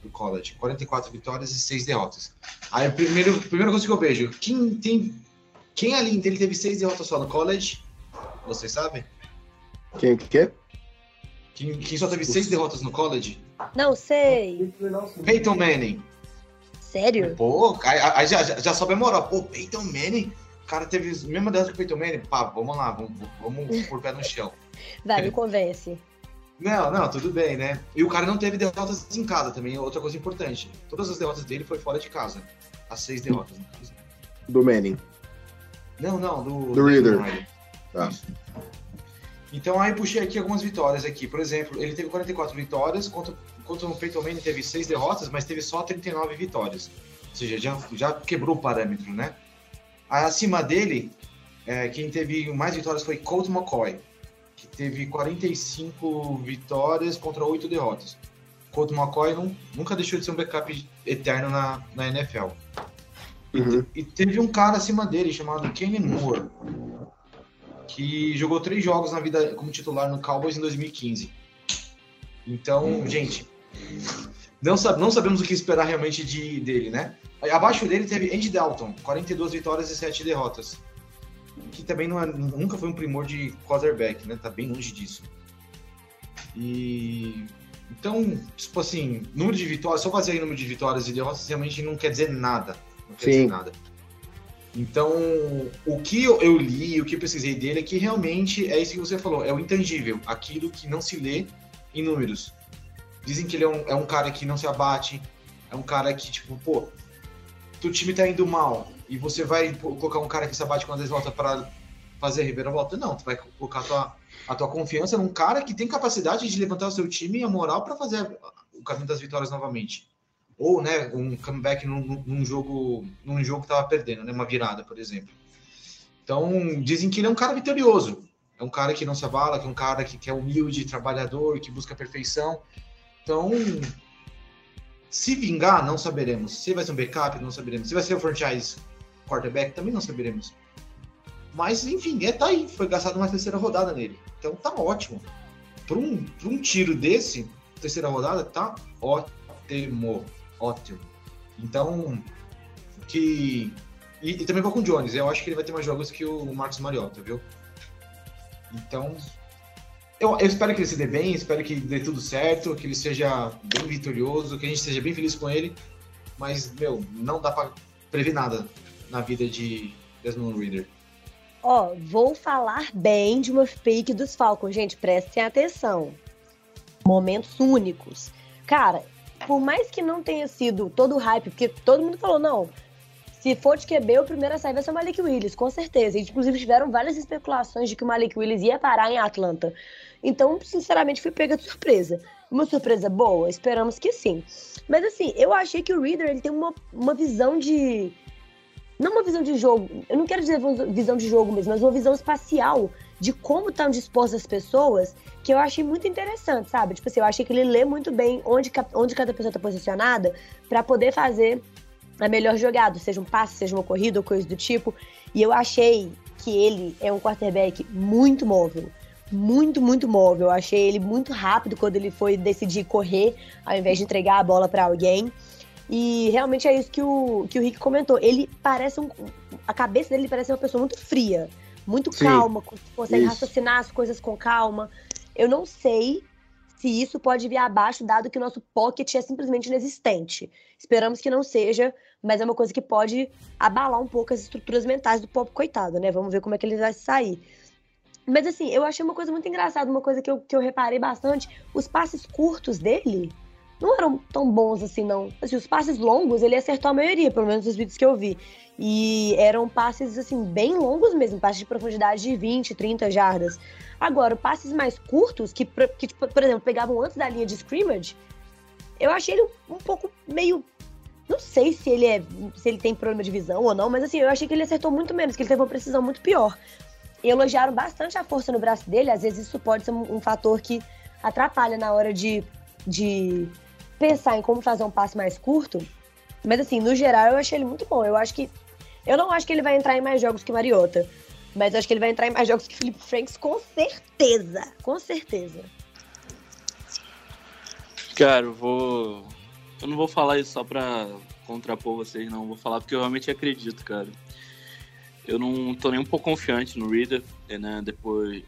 do college, 44 vitórias e 6 derrotas. Aí, a primeira, primeira coisa que eu vejo, quem tem. Quem ali ele teve 6 derrotas só no college? Vocês sabem? Quem que é? Quem, quem só teve 6 derrotas no college? Não sei. Peyton Manning. Sério? Pô, aí, aí já, já, já sobe a moral. Pô, Peyton Manning, cara teve a mesma derrota que o Peyton Manning. Pá, vamos lá, vamos, vamos por pé no chão. *laughs* Vai, me convence. Não, não, tudo bem, né? E o cara não teve derrotas em casa também, outra coisa importante. Todas as derrotas dele foi fora de casa. As seis derrotas, caso. Do Manning. Não, não, do... Do Reader. Tá. Então aí puxei aqui algumas vitórias aqui. Por exemplo, ele teve 44 vitórias, contra, contra o Peyton Manning teve 6 derrotas, mas teve só 39 vitórias. Ou seja, já, já quebrou o parâmetro, né? Acima dele, é, quem teve mais vitórias foi Colt McCoy, que teve 45 vitórias contra 8 derrotas. Colt McCoy não, nunca deixou de ser um backup eterno na, na NFL. Uhum. E teve um cara acima dele chamado Kenny Moore, que jogou três jogos na vida como titular no Cowboys em 2015. Então, gente, não, não sabemos o que esperar realmente de, dele, né? Abaixo dele teve Andy Dalton, 42 vitórias e 7 derrotas. Que também é, nunca foi um primor de quarterback, né? Tá bem longe disso. E. Então, tipo assim, número de vitórias, só fazer aí número de vitórias e derrotas realmente não quer dizer nada. Não quer Sim. dizer nada. Então, o que eu, eu li, o que eu pesquisei dele é que realmente é isso que você falou, é o intangível, aquilo que não se lê em números. Dizem que ele é um, é um cara que não se abate, é um cara que, tipo, pô, teu time tá indo mal e você vai colocar um cara que se abate quando eles voltam para fazer a reviravolta? Não, tu vai colocar a tua, a tua confiança num cara que tem capacidade de levantar o seu time e a moral para fazer o caminho das vitórias novamente ou né, um comeback num, num jogo num jogo que tava perdendo, né, uma virada, por exemplo. Então, dizem que ele é um cara vitorioso. É um cara que não se abala, que é um cara que, que é humilde, trabalhador, que busca perfeição. Então, se vingar, não saberemos. Se vai ser um backup, não saberemos. Se vai ser o franchise quarterback, também não saberemos. Mas, enfim, é, tá aí. Foi gastado uma terceira rodada nele. Então, tá ótimo. Para um, pra um tiro desse, terceira rodada, tá ótimo ótimo. Então, que. E, e, também vou com o Jones. Eu acho que ele vai ter mais jogos que o Marcos Mariota, viu? Então. Eu, eu, espero que ele se dê bem, espero que dê tudo certo, que ele seja bem vitorioso, que a gente seja bem feliz com ele. Mas, meu, não dá pra prever nada na vida de Desmond Reader. Ó, vou falar bem de uma fake dos Falcons. Gente, prestem atenção. Momentos únicos. Cara, por mais que não tenha sido todo o hype, porque todo mundo falou, não, se for de QB, o primeiro a sair vai ser o Malik Willis, com certeza. E, inclusive, tiveram várias especulações de que o Malik Willis ia parar em Atlanta. Então, sinceramente, fui pega de surpresa. Uma surpresa boa? Esperamos que sim. Mas, assim, eu achei que o Reader ele tem uma, uma visão de... Não uma visão de jogo, eu não quero dizer visão de jogo mesmo, mas uma visão espacial de como estão dispostas as pessoas, que eu achei muito interessante, sabe? Tipo assim, eu achei que ele lê muito bem onde, onde cada pessoa está posicionada para poder fazer a melhor jogada, seja um passe, seja uma corrida ou coisa do tipo. E eu achei que ele é um quarterback muito móvel. Muito, muito móvel. Eu achei ele muito rápido quando ele foi decidir correr, ao invés de entregar a bola para alguém. E realmente é isso que o, que o Rick comentou. Ele parece um. A cabeça dele parece uma pessoa muito fria, muito Sim, calma, consegue isso. raciocinar as coisas com calma. Eu não sei se isso pode vir abaixo, dado que o nosso pocket é simplesmente inexistente. Esperamos que não seja, mas é uma coisa que pode abalar um pouco as estruturas mentais do pobre coitado, né? Vamos ver como é que ele vai sair. Mas assim, eu achei uma coisa muito engraçada, uma coisa que eu, que eu reparei bastante, os passes curtos dele não eram tão bons assim, não. Assim, os passes longos, ele acertou a maioria, pelo menos nos vídeos que eu vi. E eram passes, assim, bem longos mesmo, passes de profundidade de 20, 30 jardas. Agora, passes mais curtos, que, que tipo, por exemplo, pegavam antes da linha de scrimmage, eu achei ele um pouco meio. Não sei se ele é. se ele tem problema de visão ou não, mas assim, eu achei que ele acertou muito menos, que ele teve uma precisão muito pior. E elogiaram bastante a força no braço dele, às vezes isso pode ser um, um fator que atrapalha na hora de, de pensar em como fazer um passe mais curto. Mas assim, no geral, eu achei ele muito bom. Eu acho que. Eu não acho que ele vai entrar em mais jogos que Mariota. Mas acho que ele vai entrar em mais jogos que Felipe Franks, com certeza. Com certeza. Cara, eu vou. Eu não vou falar isso só pra contrapor vocês, não. Vou falar porque eu realmente acredito, cara. Eu não tô nem um pouco confiante no Reader, né? Depois.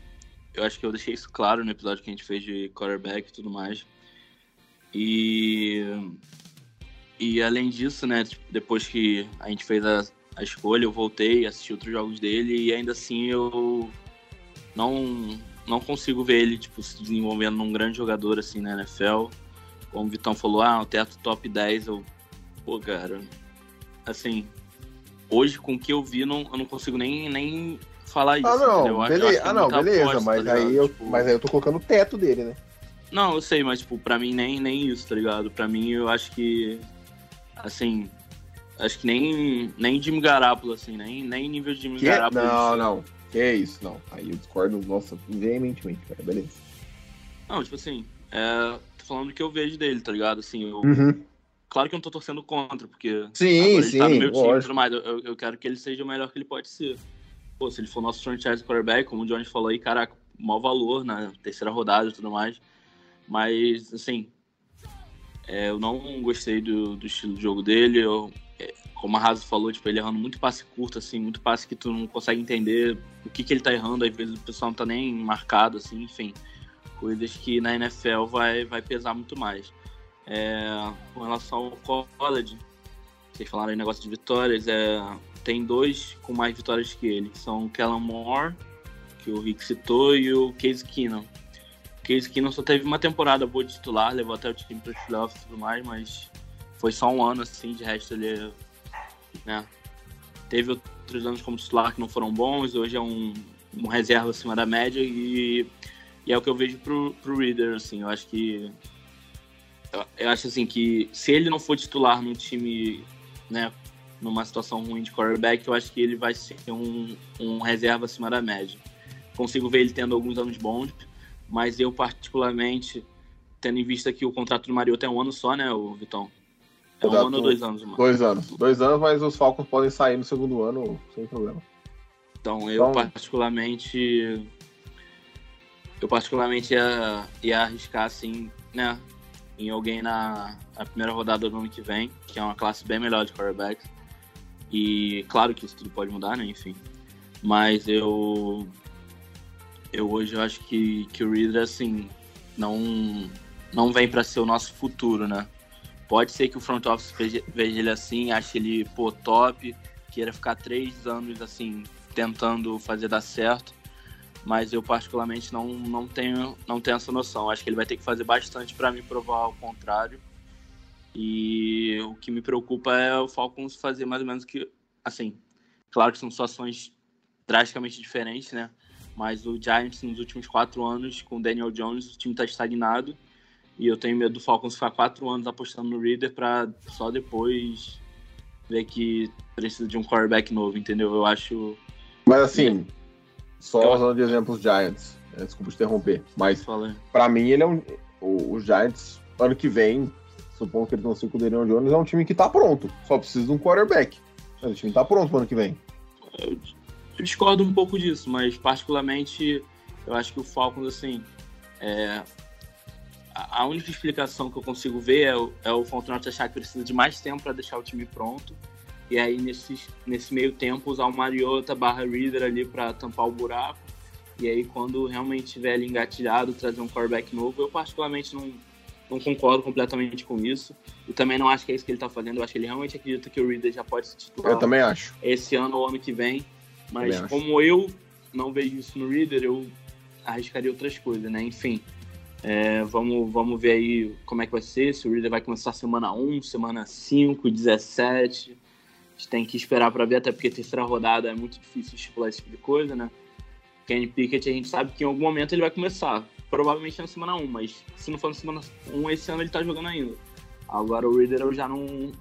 Eu acho que eu deixei isso claro no episódio que a gente fez de quarterback e tudo mais. E. E além disso, né? tipo, Depois que a gente fez a, a escolha, eu voltei, assisti outros jogos dele e ainda assim eu não, não consigo ver ele tipo, se desenvolvendo num grande jogador assim na NFL. Como o Vitão falou, ah, o teto top 10, eu. Pô, cara. Assim, hoje com o que eu vi, não, eu não consigo nem, nem falar isso. Ah, entendeu? não, acho- beleza. é Ah, não, beleza, aposta, mas, tá aí eu, Tipo, mas aí eu tô colocando o teto dele, né? Não, eu sei, mas, tipo, pra mim nem, nem isso, tá ligado? Pra mim, eu acho que. Assim. Acho que nem, nem Jimmy Garoppolo, assim, nem, nem nível de Jimmy Que? Garoppolo. Não, assim. não. Que isso, não. Aí eu discordo, nossa, veementemente, cara. Beleza. Não, tipo assim, é, tô falando do que eu vejo dele, tá ligado? Assim, eu, Uhum. claro que eu não tô torcendo contra, porque Sim, ele sim, tá no meu time tudo mais. Eu, eu- quero que ele seja o melhor que ele pode ser. Pô, se ele for nosso franchise quarterback, como o Jones falou aí, caraca, maior valor na terceira rodada e tudo mais. Mas, assim, é, eu não gostei do, do estilo de jogo dele. Eu, é, como a Raso falou, tipo, ele errando muito passe curto, assim, muito passe que tu não consegue entender o que, que ele tá errando. Às vezes o pessoal não tá nem marcado, assim, enfim. Coisas que na NFL vai, vai pesar muito mais. É, com relação ao college, vocês falaram aí negócio de vitórias, é, tem dois com mais vitórias que ele. São o Kellen Moore, que o Rick citou, e o Case Keenum. O Case Keenum só teve uma temporada boa de titular, levou até o time para os playoffs e tudo mais, mas foi só um ano assim, de resto ele né, teve outros anos como titular que não foram bons, hoje é um, um reserva acima da média e, e é o que eu vejo pro, pro Reader, assim, eu acho que eu, acho assim que se ele não for titular num time, né, numa situação ruim de quarterback, eu acho que ele vai ser um, um reserva acima da média. Consigo ver ele tendo alguns anos bons, mas eu particularmente, tendo em vista que o contrato do Mariota é um ano só, né, o Vitão? É um Contrato- ano ou dois anos, mano? Dois anos. Dois anos, mas os Falcons podem sair no segundo ano sem problema. Então, eu Então- particularmente. Eu particularmente ia, ia arriscar, assim, né? Em alguém na, na primeira rodada do ano que vem, que é uma classe bem melhor de quarterbacks. E claro que isso tudo pode mudar, né? Enfim. Mas eu. Eu hoje eu acho que, que o Reader, assim, não, não vem para ser o nosso futuro, né? Pode ser que o front office veja, veja ele assim, ache ele, pô, top, queira ficar três anos, assim, tentando fazer dar certo. Mas eu, particularmente, não, não, tenho, não tenho essa noção. Acho que ele vai ter que fazer bastante para me provar o contrário. E o que me preocupa é o Falcons fazer mais ou menos que. Assim, claro que são situações drasticamente diferentes, né? Mas o Giants, nos últimos quatro anos, com o Daniel Jones, o time está estagnado. E eu tenho medo do Falcons ficar quatro anos apostando no Reader para só depois ver que precisa de um quarterback novo, entendeu? Eu acho. Mas assim, só Eu- usando de exemplo os Giants. é, Desculpa te interromper. Mas pra mim ele é um. O, o Giants, ano que vem, supondo que eles ser com o Daniel Jones, é um time que tá pronto. Só precisa de um quarterback. Mas o time tá pronto pro ano que vem. Eu, eu discordo um pouco disso, mas particularmente eu acho que o Falcons, assim, é, a a única explicação que eu consigo ver é o, é o Fontenot achar que precisa de mais tempo para deixar o time pronto. E aí, nesse, nesse meio tempo, usar o Mariota barra Reader ali para tampar o buraco. E aí, quando realmente tiver ali engatilhado, trazer um quarterback novo, eu particularmente não, não concordo completamente com isso. E também não acho que é isso que ele tá fazendo. Eu acho que ele realmente acredita que o Reader já pode se titular Eu também acho. esse ano ou ano que vem. Mas Também acho. como eu não vejo isso no Reader, eu arriscaria outras coisas, né? Enfim, é, vamos, vamos ver aí como é que vai ser. Se o Reader vai começar semana 1, semana 5, 17. A gente tem que esperar para ver, até porque terceira rodada é muito difícil estipular esse tipo de coisa, né? Kenny Pickett, a gente sabe que em algum momento ele vai começar. Provavelmente na semana 1, mas se não for na semana 1, esse ano ele tá jogando ainda. Agora o Reader eu já não,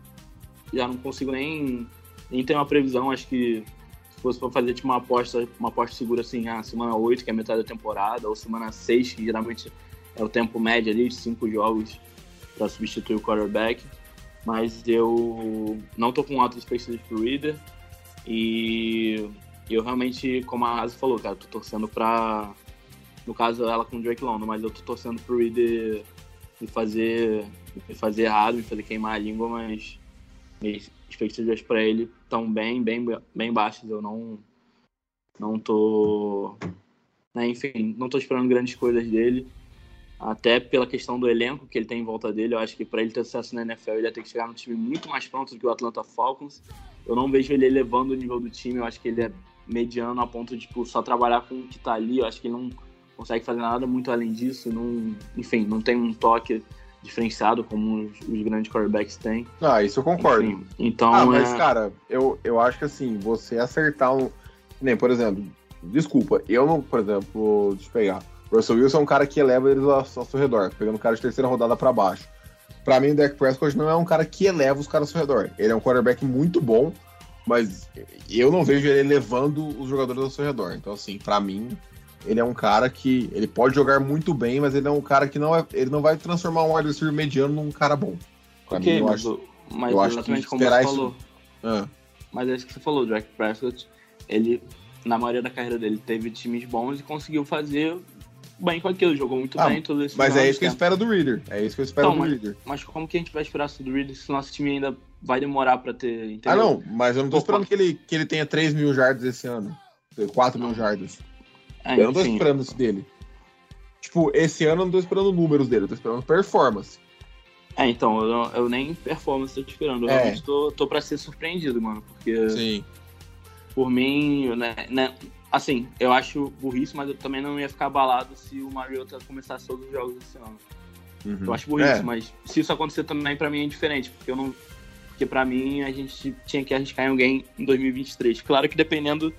já não consigo nem, nem ter uma previsão. Acho que se fosse para fazer tipo, uma aposta, uma aposta segura assim, ah, semana 8, que é a metade da temporada, ou semana 6, que geralmente é o tempo médio ali de 5 jogos para substituir o quarterback. Mas eu não tô com altas expectativas pro Reader. E eu realmente, como a Asa falou, cara, tô torcendo pra. No caso, ela com o Drake London, mas eu tô torcendo pro Reader me fazer, me fazer errado, me fazer queimar a língua, mas minhas expectativas pra ele estão bem, bem, bem baixas. Eu não, não tô. né, enfim, não tô esperando grandes coisas dele. Até pela questão do elenco que ele tem em volta dele, eu acho que para ele ter sucesso na NFL, ele vai ter que chegar num time muito mais pronto do que o Atlanta Falcons. Eu não vejo ele elevando o nível do time, eu acho que ele é mediano a ponto de tipo, só trabalhar com o que tá ali. Eu acho que ele não consegue fazer nada muito além disso. Não, enfim, não tem um toque diferenciado como os, os grandes quarterbacks têm. Ah, isso eu concordo. Enfim, então, Ah, mas, é- cara, eu, eu acho que assim, você acertar um. Nem, por exemplo, desculpa, eu não, por exemplo, deixa eu pegar. O Russell Wilson é um cara que eleva eles ao, ao seu redor, pegando um cara de terceira rodada pra baixo. Pra mim, o Dak Prescott não é um cara que eleva os caras ao seu redor. Ele é um quarterback muito bom, mas eu não vejo ele levando os jogadores ao seu redor. Então, assim, pra mim, ele é um cara que ele pode jogar muito bem, mas ele é um cara que não é, ele não vai transformar um wide receiver mediano num cara bom. Pra ok, mim, eu mas, acho. o- mas eu acho que exatamente como você esperar isso- falou. Ah, Mas é isso que você falou, o Drake Prescott, ele, na maioria da carreira dele, teve times bons e conseguiu fazer bem com aquilo, jogou muito Ah, bem todos esses mas é isso que eu né? espero do Reader. É isso que eu espero Então, do mas- Reader. Mas como que a gente vai esperar isso do Reader se o nosso time ainda vai demorar pra ter, entendeu? Ah, não, mas eu não tô Opa. esperando que ele, que ele tenha 3 mil jardas esse ano. 4 mil jardas. É, eu não tô enfim, esperando isso dele. Tipo, esse ano eu não tô esperando números dele, eu tô esperando performance. é, então, eu, eu nem performance tô te esperando, eu É. realmente tô, tô pra ser surpreendido, mano, porque Sim. por mim, né, né, assim, eu acho burrice, mas eu também não ia ficar abalado se o Mariota começasse todos os jogos esse ano. Uhum. Eu acho burrice, É. mas se isso acontecer também pra mim é diferente, porque eu não. Porque pra mim a gente tinha que arriscar em alguém em 2023. Claro que dependendo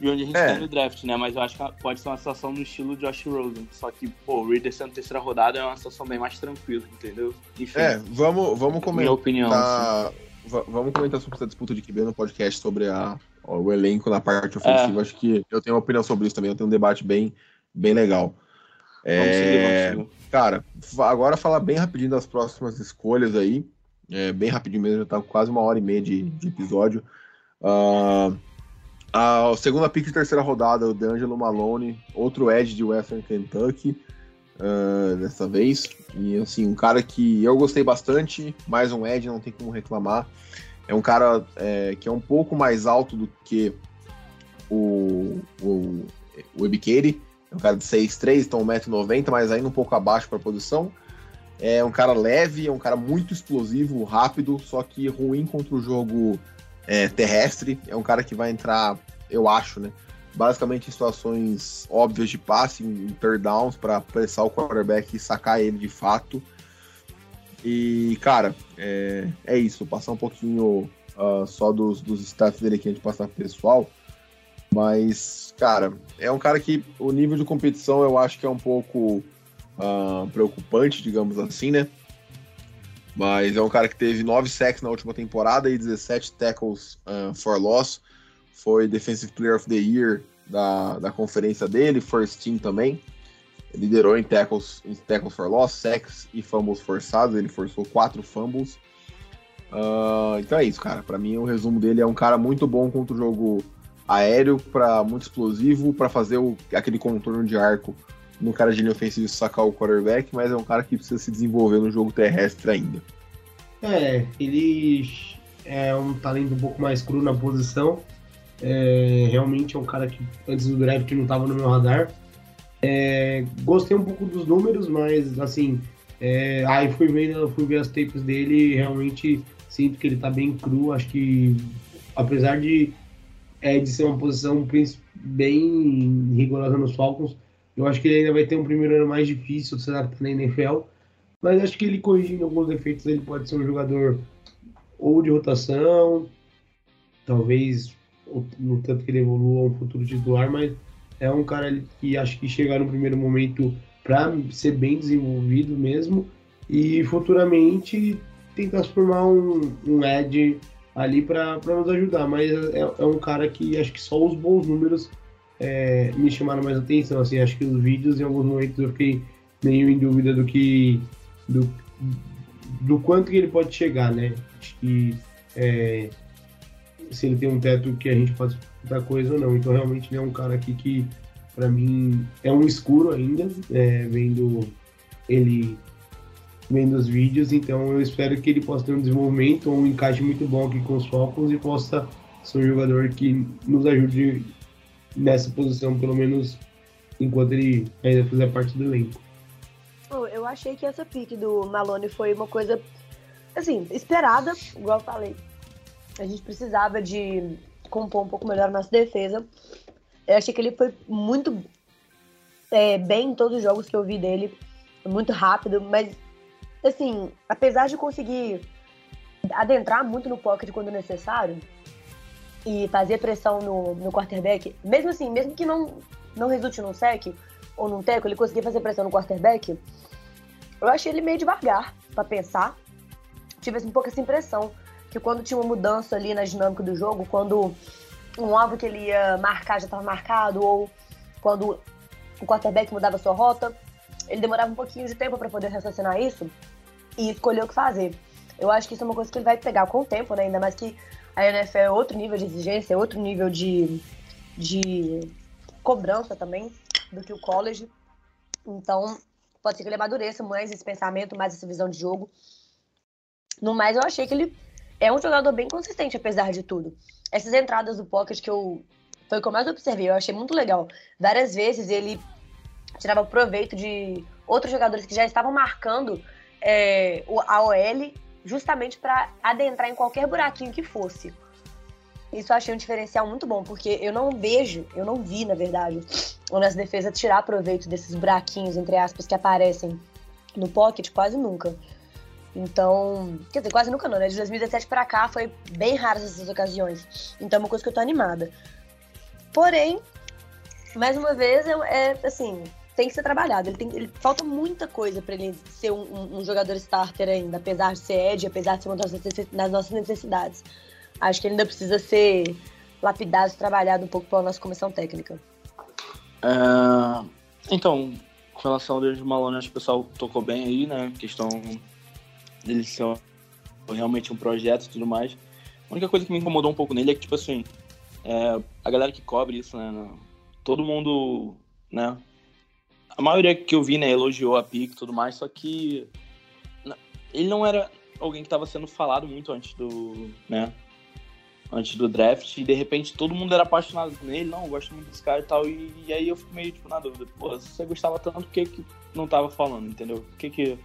de onde a gente É. tá no draft, né? Mas eu acho que pode ser uma situação no estilo Josh Rosen. Só que, pô, o Reader sendo terceira rodada é uma situação bem mais tranquila, entendeu? Enfim, É, vamos, vamos minha comentar. opinião. assim. va- Vamos comentar sobre essa disputa de QB no podcast sobre a, o elenco na parte ofensiva. É. Acho que eu tenho uma opinião sobre isso também. Eu tenho um debate bem, bem legal. Vamos É, seguir, vamos seguir. Cara, agora falar bem rapidinho das próximas escolhas aí. É, bem rapidinho mesmo, já tá quase uma hora e meia de, de episódio. Ah, a segunda pick de terceira rodada, o D'Angelo Malone, outro Edge de Western Kentucky, ah, dessa vez. E assim, um cara que eu gostei bastante, mais um Edge, não tem como reclamar. É um cara é, que é um pouco mais alto do que o, o, o Ebikeri. É um cara de 6'3, então 1,90m, mas ainda um pouco abaixo para a posição. É um cara leve, é um cara muito explosivo, rápido, só que ruim contra o jogo é, terrestre. É um cara que vai entrar, eu acho, né? Basicamente em situações óbvias de passe, em third downs, para pressar o quarterback e sacar ele de fato. E, cara, é, é isso. Passar um pouquinho ah, só dos, dos stats dele aqui antes de passar pro pessoal. Mas, cara, é um cara que o nível de competição eu acho que é um pouco ah, preocupante, digamos assim, né? Mas é um cara que teve 9 sacks na última temporada e 17 tackles ah, for loss. Foi Defensive Player of the Year da, da conferência dele, First Team também. Liderou em tackles, em tackles for loss, sacks e fumbles forçados. Ele forçou quatro fumbles. Ah, então é isso, cara. Para mim, o resumo dele é um cara muito bom contra o jogo aéreo, para muito explosivo, para fazer o, aquele contorno de arco no cara de linha ofensiva sacar o quarterback, mas é um cara que precisa se desenvolver no jogo terrestre ainda. É, ele é um talento um pouco mais cru na posição. É, realmente é um cara que antes do draft não estava no meu radar. É, gostei um pouco dos números, mas assim, é, aí fui ver, fui ver as tapes dele e realmente sinto que ele está bem cru. Acho que apesar de, é, de ser uma posição bem rigorosa nos Falcons, eu acho que ele ainda vai ter um primeiro ano mais difícil de se adaptar na NFL. Mas acho que ele corrigindo alguns defeitos, ele pode ser um jogador ou de rotação, talvez no tanto que ele evolua um futuro titular, mas é um cara que acho que chegar no primeiro momento para ser bem desenvolvido mesmo e futuramente tentar se formar um, um edge ali para nos ajudar. Mas é, é, um cara que acho que só os bons números é, me chamaram mais atenção. Assim, acho que os vídeos em alguns momentos eu fiquei meio em dúvida do que do, do quanto que ele pode chegar, né? Acho que é, se ele tem um teto que a gente pode dar coisa ou não. Então realmente ele é um cara aqui que para mim é um escuro ainda, é, vendo ele vendo os vídeos, então eu espero que ele possa ter um desenvolvimento, um encaixe muito bom aqui com os Falcons e possa ser um jogador que nos ajude nessa posição, pelo menos enquanto ele ainda fizer parte do elenco. Eu achei que essa pique do Malone foi uma coisa, assim, esperada, igual eu falei. A gente precisava de compor um pouco melhor a nossa defesa. Eu achei que ele foi muito é, bem em todos os jogos que eu vi dele, muito rápido, mas, assim, apesar de conseguir adentrar muito no pocket quando necessário, e fazer pressão no, no quarterback, mesmo assim, mesmo que não, não resulte num sec ou num teco, ele conseguir fazer pressão no quarterback, eu achei ele meio devagar para pensar. Tive assim, um pouco essa impressão que quando tinha uma mudança ali na dinâmica do jogo, quando um alvo que ele ia marcar já estava marcado, ou quando o quarterback mudava sua rota, ele demorava um pouquinho de tempo para poder raciocinar isso e escolher o que fazer. Eu acho que isso é uma coisa que ele vai pegar com o tempo, né? Ainda mais que a NFL é outro nível de exigência, é outro nível de, de cobrança também do que o college. Então, pode ser que ele amadureça mais esse pensamento, mais essa visão de jogo. No mais, eu achei que ele é um jogador bem consistente, apesar de tudo. Essas entradas do pocket que eu. Foi o que eu mais observei, eu achei muito legal. Várias vezes ele tirava proveito de outros jogadores que já estavam marcando é, a OL justamente para adentrar em qualquer buraquinho que fosse. Isso eu achei um diferencial muito bom, porque eu não vejo, eu não vi, na verdade, o nossa defesa tirar proveito desses buraquinhos, entre aspas, que aparecem no pocket quase nunca. Então, quer dizer, quase nunca não, né? De 2017 para cá foi bem raras essas ocasiões. Então é uma coisa que eu tô animada. Porém, mais uma vez, é, é assim, tem que ser trabalhado. Ele tem, ele, falta muita coisa para ele ser um, um, um, jogador starter ainda, apesar de ser Ed, apesar de ser uma das nossas necessidades. Acho que ele ainda precisa ser lapidado, trabalhado um pouco pela nossa comissão técnica. É, então, com relação ao David Malone, acho que o pessoal tocou bem aí, né? Questão dele ser realmente um projeto e tudo mais. A única coisa que me incomodou um pouco nele é que, tipo assim, é, a galera que cobre isso, né? Todo mundo, né? a maioria que eu vi, né, elogiou a pick e tudo mais, só que ele não era alguém que estava sendo falado muito antes do, né, antes do draft, e de repente todo mundo era apaixonado nele, não, eu gosto muito desse cara e tal, e, e aí eu fico meio, tipo, na dúvida, pô, se você gostava tanto, por que que não tava falando, entendeu? Por que que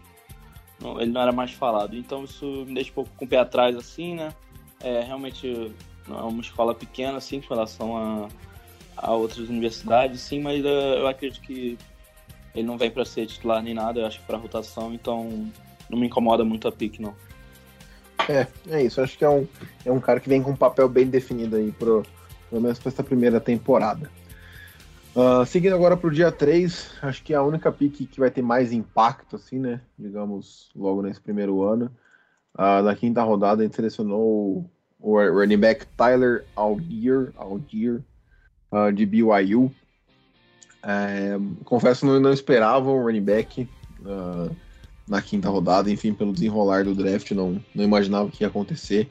ele não era mais falado? Então isso me deixa um pouco com o pé atrás, assim, né, é, realmente não é uma escola pequena, assim, com relação a, a outras universidades, sim, mas uh, eu acredito que ele não vem para ser titular nem nada, eu acho que para rotação, então não me incomoda muito a pique, não. É, é isso. Acho que é um, é um cara que vem com um papel bem definido aí, pro, pelo menos para essa primeira temporada. Uh, seguindo agora para o dia 3, acho que é a única pique que vai ter mais impacto, assim, né? Digamos, logo nesse primeiro ano. Uh, na quinta rodada, a gente selecionou o, running back Tyler Algier, Algier uh, de BYU. É, confesso que não, não esperava o running back uh, na quinta rodada, enfim, pelo desenrolar do draft, não, não imaginava que ia acontecer.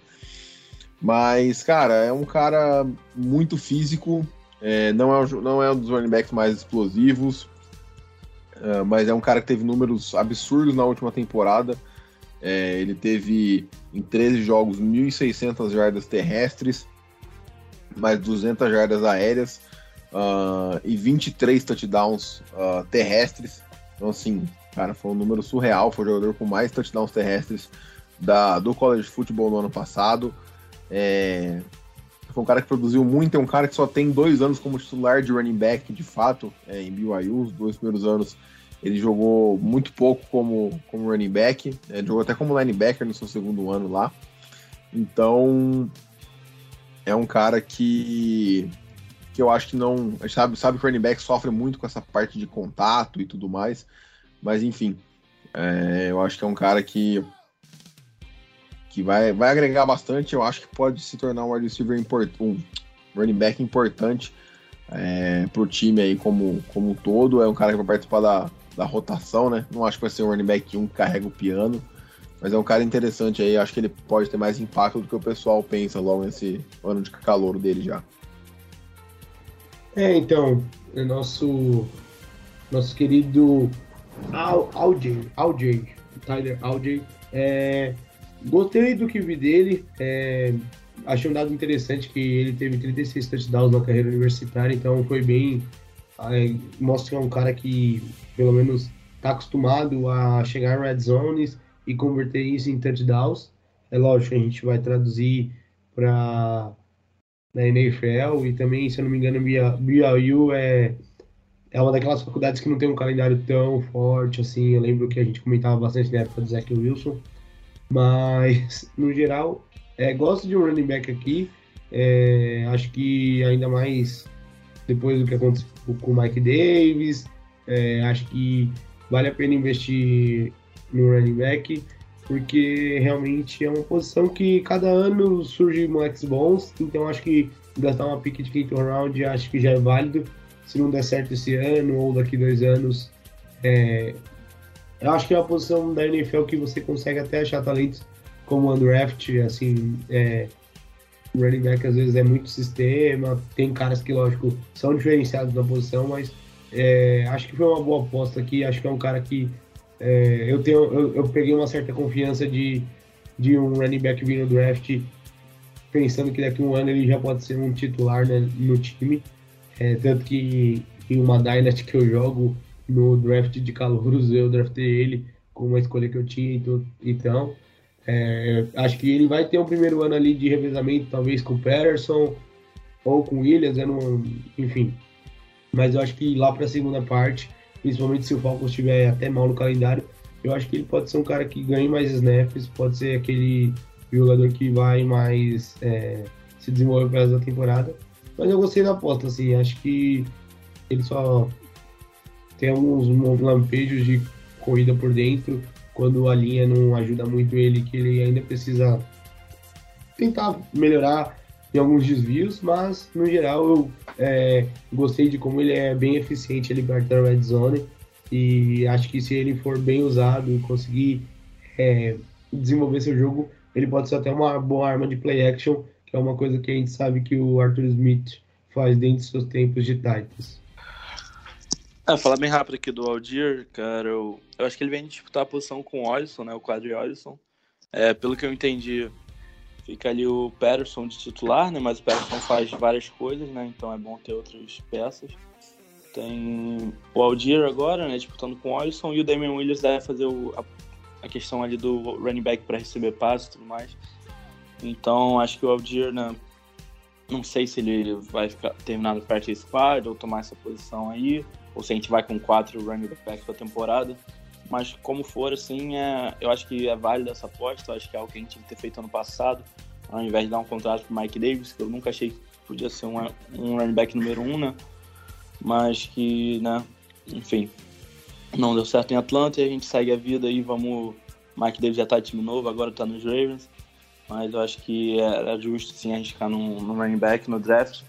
Mas, cara, é um cara muito físico, é, não, é, não é um dos running backs mais explosivos, uh, mas é um cara que teve números absurdos na última temporada. É, ele teve em 13 jogos 1.600 jardas terrestres, mais 200 jardas aéreas uh, e 23 touchdowns uh, terrestres. Então, assim, cara, foi um número surreal. Foi o jogador com mais touchdowns terrestres da, do college football no ano passado. É, foi um cara que produziu muito, é um cara que só tem dois anos como titular de running back, de fato, é, em BYU, os dois primeiros anos ele jogou muito pouco como, como running back, é, jogou até como linebacker no seu segundo ano lá. Então, é um cara que, que eu acho que não. A gente sabe, sabe que o running back sofre muito com essa parte de contato e tudo mais, mas enfim, é, eu acho que é um cara que que vai, vai agregar bastante. Eu acho que pode se tornar um wide receiver importante, um running back importante é, para o time aí como, como um todo. É um cara que vai participar da, da rotação, né? Não acho que vai ser um running back 1 que carrega o piano, mas é um cara interessante aí. Acho que ele pode ter mais impacto do que o pessoal pensa logo nesse ano de calor dele já. É, então, é nosso nosso querido Al, Alj, Alj, Tyler Alj, é, Gostei do que vi dele. É, achei um dado interessante que ele teve 36 touchdowns na carreira universitária, então foi bem. É, mostra que é um cara que, pelo menos, está acostumado a chegar em red zones e converter isso em touchdowns. É lógico, a gente vai traduzir para na NFL e também, se eu não me engano, BYU é, é uma daquelas faculdades que não tem um calendário tão forte assim. Eu lembro que a gente comentava bastante na época do Zach Wilson. Mas, no geral, é, gosto de um running back aqui. É, acho que ainda mais depois do que aconteceu com o Mike Davis. É, acho que vale a pena investir no running back, porque realmente é uma posição que cada ano surge moleques bons. Então acho que gastar uma pick de quinto round acho que já é válido. Se não der certo esse ano ou daqui dois anos, é, eu acho que é uma posição da NFL que você consegue até achar talentos como undraft, assim, é, o running back às vezes é muito sistema, tem caras que, lógico, são diferenciados na posição, mas é, acho que foi uma boa aposta aqui, acho que é um cara que é, eu tenho, eu, eu, peguei uma certa confiança de, de um running back vir no draft, pensando que daqui a um ano ele já pode ser um titular né, no time, é, tanto que em uma Dynasty que eu jogo, no draft de calouros, eu draftei ele com uma escolha que eu tinha, então, então é, acho que ele vai ter um primeiro ano ali de revezamento, talvez com o Patterson ou com o Williams, eu não, enfim. Mas eu acho que lá para a segunda parte, principalmente se o Falcons estiver até mal no calendário, eu acho que ele pode ser um cara que ganhe mais snaps, pode ser aquele jogador que vai mais é, se desenvolver para essa temporada. Mas eu gostei da aposta, assim, acho que ele só tem alguns lampejos de corrida por dentro, quando a linha não ajuda muito ele, que ele ainda precisa tentar melhorar em alguns desvios, mas no geral eu é, gostei de como ele é bem eficiente ali perto da red zone e acho que se ele for bem usado e conseguir é, desenvolver seu jogo, ele pode ser até uma boa arma de play action, que é uma coisa que a gente sabe que o Arthur Smith faz dentro dos seus tempos de Titans. Ah, falar bem rápido aqui do Aldir, cara, eu, eu acho que ele vem disputar a posição com o Olson, né, o quadro Olson. É, pelo que eu entendi, fica ali o Patterson de titular, né, mas o Patterson faz várias coisas, né, então é bom ter outras peças. Tem o Aldir agora, né, disputando com o Olson, e o Damian Williams deve fazer o, a, a, questão ali do running back para receber passe e tudo mais. Então, acho que o Aldir, né, não sei se ele vai ficar, terminar no practice squad ou tomar essa posição aí ou se a gente vai com quatro running backs para temporada. Mas como for, assim, é, eu acho que é válido essa aposta. Acho que é algo que a gente tinha que ter feito ano passado, ao invés de dar um contrato para Mike Davis, que eu nunca achei que podia ser um, um running back número um, né? Mas que, né, enfim, não deu certo em Atlanta e a gente segue a vida aí. Vamos. Mike Davis já tá de time novo, agora tá nos Ravens. Mas eu acho que era justo sim arriscar no, no running back no draft.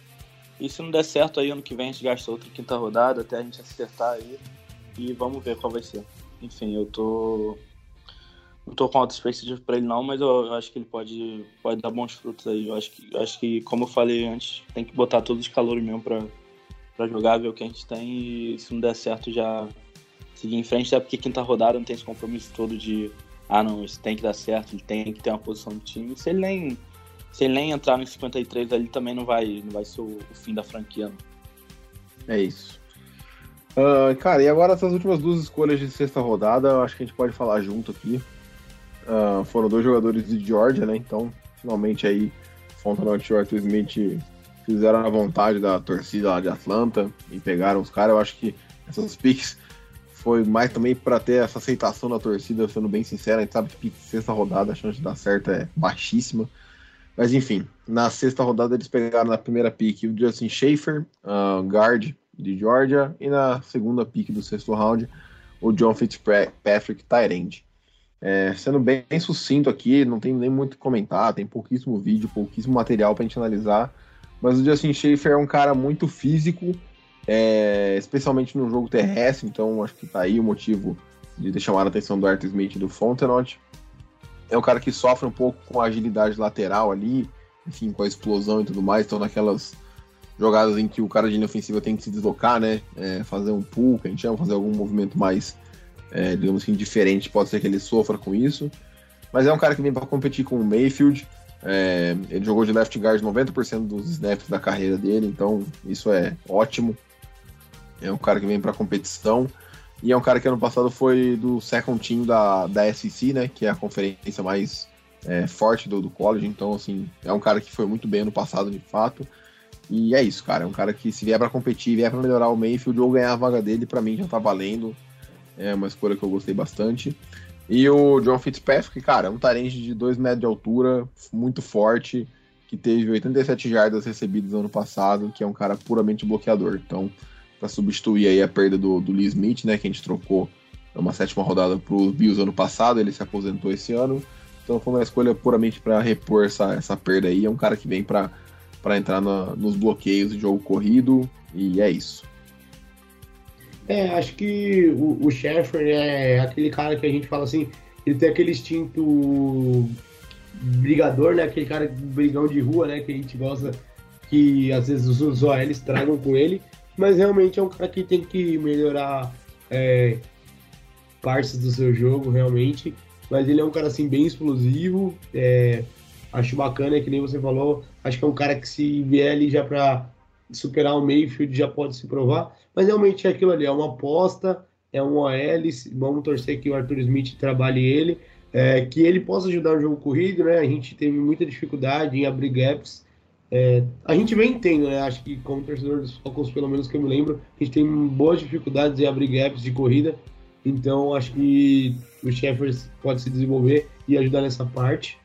E se não der certo aí ano que vem a gente gasta outra quinta rodada até a gente acertar aí. E vamos ver qual vai ser. Enfim, eu tô. Não tô com alta expectativa pra ele não, mas eu, acho que ele pode, pode dar bons frutos aí. Eu acho que, acho que, como eu falei antes, tem que botar todos os calores mesmo pra, pra jogar, ver o que a gente tem e se não der certo já, seguir em frente, até porque quinta rodada não tem esse compromisso todo de ah não, isso tem que dar certo, ele tem que ter uma posição no time. Se ele nem, se ele nem entrar no 53 ali também não vai, não vai ser o, fim da franquia. Não. É isso. Uh, cara, e agora essas últimas duas escolhas de sexta rodada, acho que a gente pode falar junto aqui. Uh, foram dois jogadores de Georgia, né? Então, finalmente aí, Fontenot e Arthur Smith fizeram a vontade da torcida lá de Atlanta e pegaram os caras. Eu acho que essas picks foi mais também para ter essa aceitação da torcida, sendo bem sincero. A gente sabe que sexta rodada, a chance de dar certo é baixíssima. Mas enfim, na sexta rodada eles pegaram na primeira pick o Justin Schaefer, uh, guard de Georgia, e na segunda pick do sexto round, o John Fitzpatrick, tight É, sendo bem, sucinto aqui, não tem nem muito comentar, tem pouquíssimo vídeo, pouquíssimo material para a gente analisar. Mas o Justin Schaefer é um cara muito físico, é, especialmente no jogo terrestre, então acho que tá aí o motivo de ter chamado a atenção do Arthur Smith e do Fontenot. É um cara que sofre um pouco com a agilidade lateral ali, enfim, com a explosão e tudo mais, então naquelas jogadas em que o cara de linha ofensiva tem que se deslocar, né? É, fazer um pull, que a gente chama, fazer algum movimento mais, é, digamos assim, diferente, pode ser que ele sofra com isso. Mas é um cara que vem para competir com o Mayfield. É, ele jogou de left guard 90% dos snaps da carreira dele, então isso é ótimo. É um cara que vem para competição. E é um cara que ano passado foi do second team da, da SEC, né? Que é a conferência mais é, forte do, do college. Então, assim, é um cara que foi muito bem ano passado, de fato. E é isso, cara. É um cara que se vier para competir, vier para melhorar o Mayfield ou ganhar a vaga dele, para mim já tá valendo. É uma escolha que eu gostei bastante. E o John Fitzpatrick, cara, é um tarente de 2 metros de altura, muito forte, que teve 87 jardas recebidas ano passado, que é um cara puramente bloqueador. Então, para substituir aí a perda do, do Lee Smith, né, que a gente trocou uma sétima rodada para os Bills ano passado, ele se aposentou esse ano. Então foi uma escolha puramente para repor essa, essa perda aí. É um cara que vem para entrar na, nos bloqueios de jogo corrido, e é isso. É, acho que o, o Sheffer é aquele cara que a gente fala assim, ele tem aquele instinto brigador, né? Aquele cara brigão de rua, né? Que a gente gosta que às vezes os OLs tragam com ele, mas realmente é um cara que tem que melhorar é, partes do seu jogo, realmente. Mas ele é um cara assim bem explosivo, é, Acho bacana, que nem você falou, acho que é um cara que se vier ali já para superar o Mayfield já pode se provar, mas realmente é aquilo ali, é uma aposta, é um OL, vamos torcer que o Arthur Smith trabalhe ele, é, que ele possa ajudar no jogo corrido, né? A gente teve muita dificuldade em abrir gaps. É, a gente vem tendo, né? Acho que como torcedor dos Falcons, pelo menos que eu me lembro, a gente tem boas dificuldades em abrir gaps de corrida. Então acho que o Shepard pode se desenvolver e ajudar nessa parte.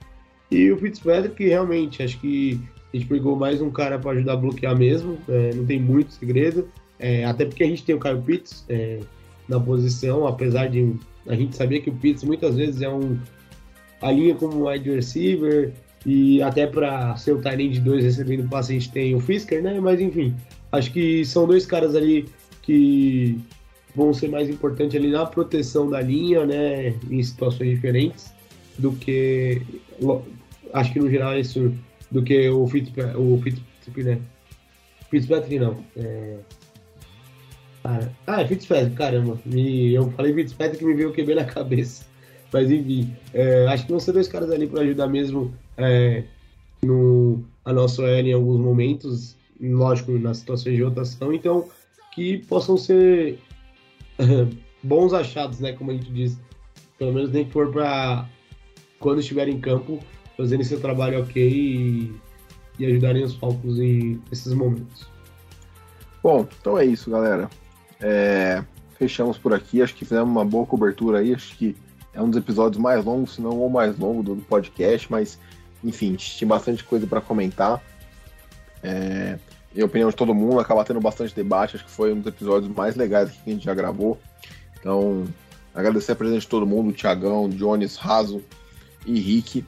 E o Fitzpatrick, realmente, acho que a gente pegou mais um cara para ajudar a bloquear mesmo, é, não tem muito segredo. É, até porque a gente tem o Kyle Pitts é, na posição, apesar de a gente saber que o Pitts muitas vezes é um a linha como wide receiver e até para ser o tight de dois recebendo passe a gente tem o Fisker, né? Mas enfim, acho que são dois caras ali que vão ser mais importantes ali na proteção da linha, né? Em situações diferentes do que acho que no geral é isso do que o Fitzpatrick, o Fitzpatrick, né? Fitzpatrick não. É... Ah, ah, é Fitzpatrick, caramba. Me, eu falei Fitzpatrick que me veio o QB na *laughs* cabeça. Mas enfim, é, acho que vão ser dois caras ali para ajudar mesmo é, no, a nossa OL em alguns momentos, lógico, nas situações de rotação, então que possam ser *laughs* bons achados, né? Como a gente diz. Pelo menos nem que for para quando estiver em campo, fazendo seu trabalho ok e, e ajudarem os Falcons em esses momentos. Bom, então é isso, galera. É, fechamos por aqui. Acho que fizemos uma boa cobertura aí. Acho que é um dos episódios mais longos, se não o mais longo do podcast, mas enfim, tinha bastante coisa para comentar. É, em opinião de todo mundo, acaba tendo bastante debate. Acho que foi um dos episódios mais legais que a gente já gravou. Então, agradecer a presença de todo mundo: Tiagão, Jones, Raso e Rick.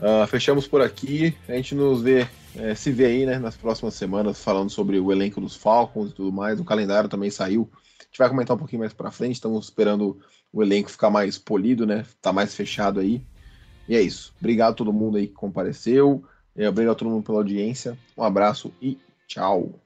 Uh, fechamos por aqui. A gente nos vê, é, se vê aí, né, nas próximas semanas, falando sobre o elenco dos Falcons e tudo mais. O calendário também saiu. A gente vai comentar um pouquinho mais para frente. Estamos esperando o elenco ficar mais polido, né? Tá mais fechado aí. E é isso. Obrigado a todo mundo aí que compareceu. Obrigado a todo mundo pela audiência. Um abraço e tchau.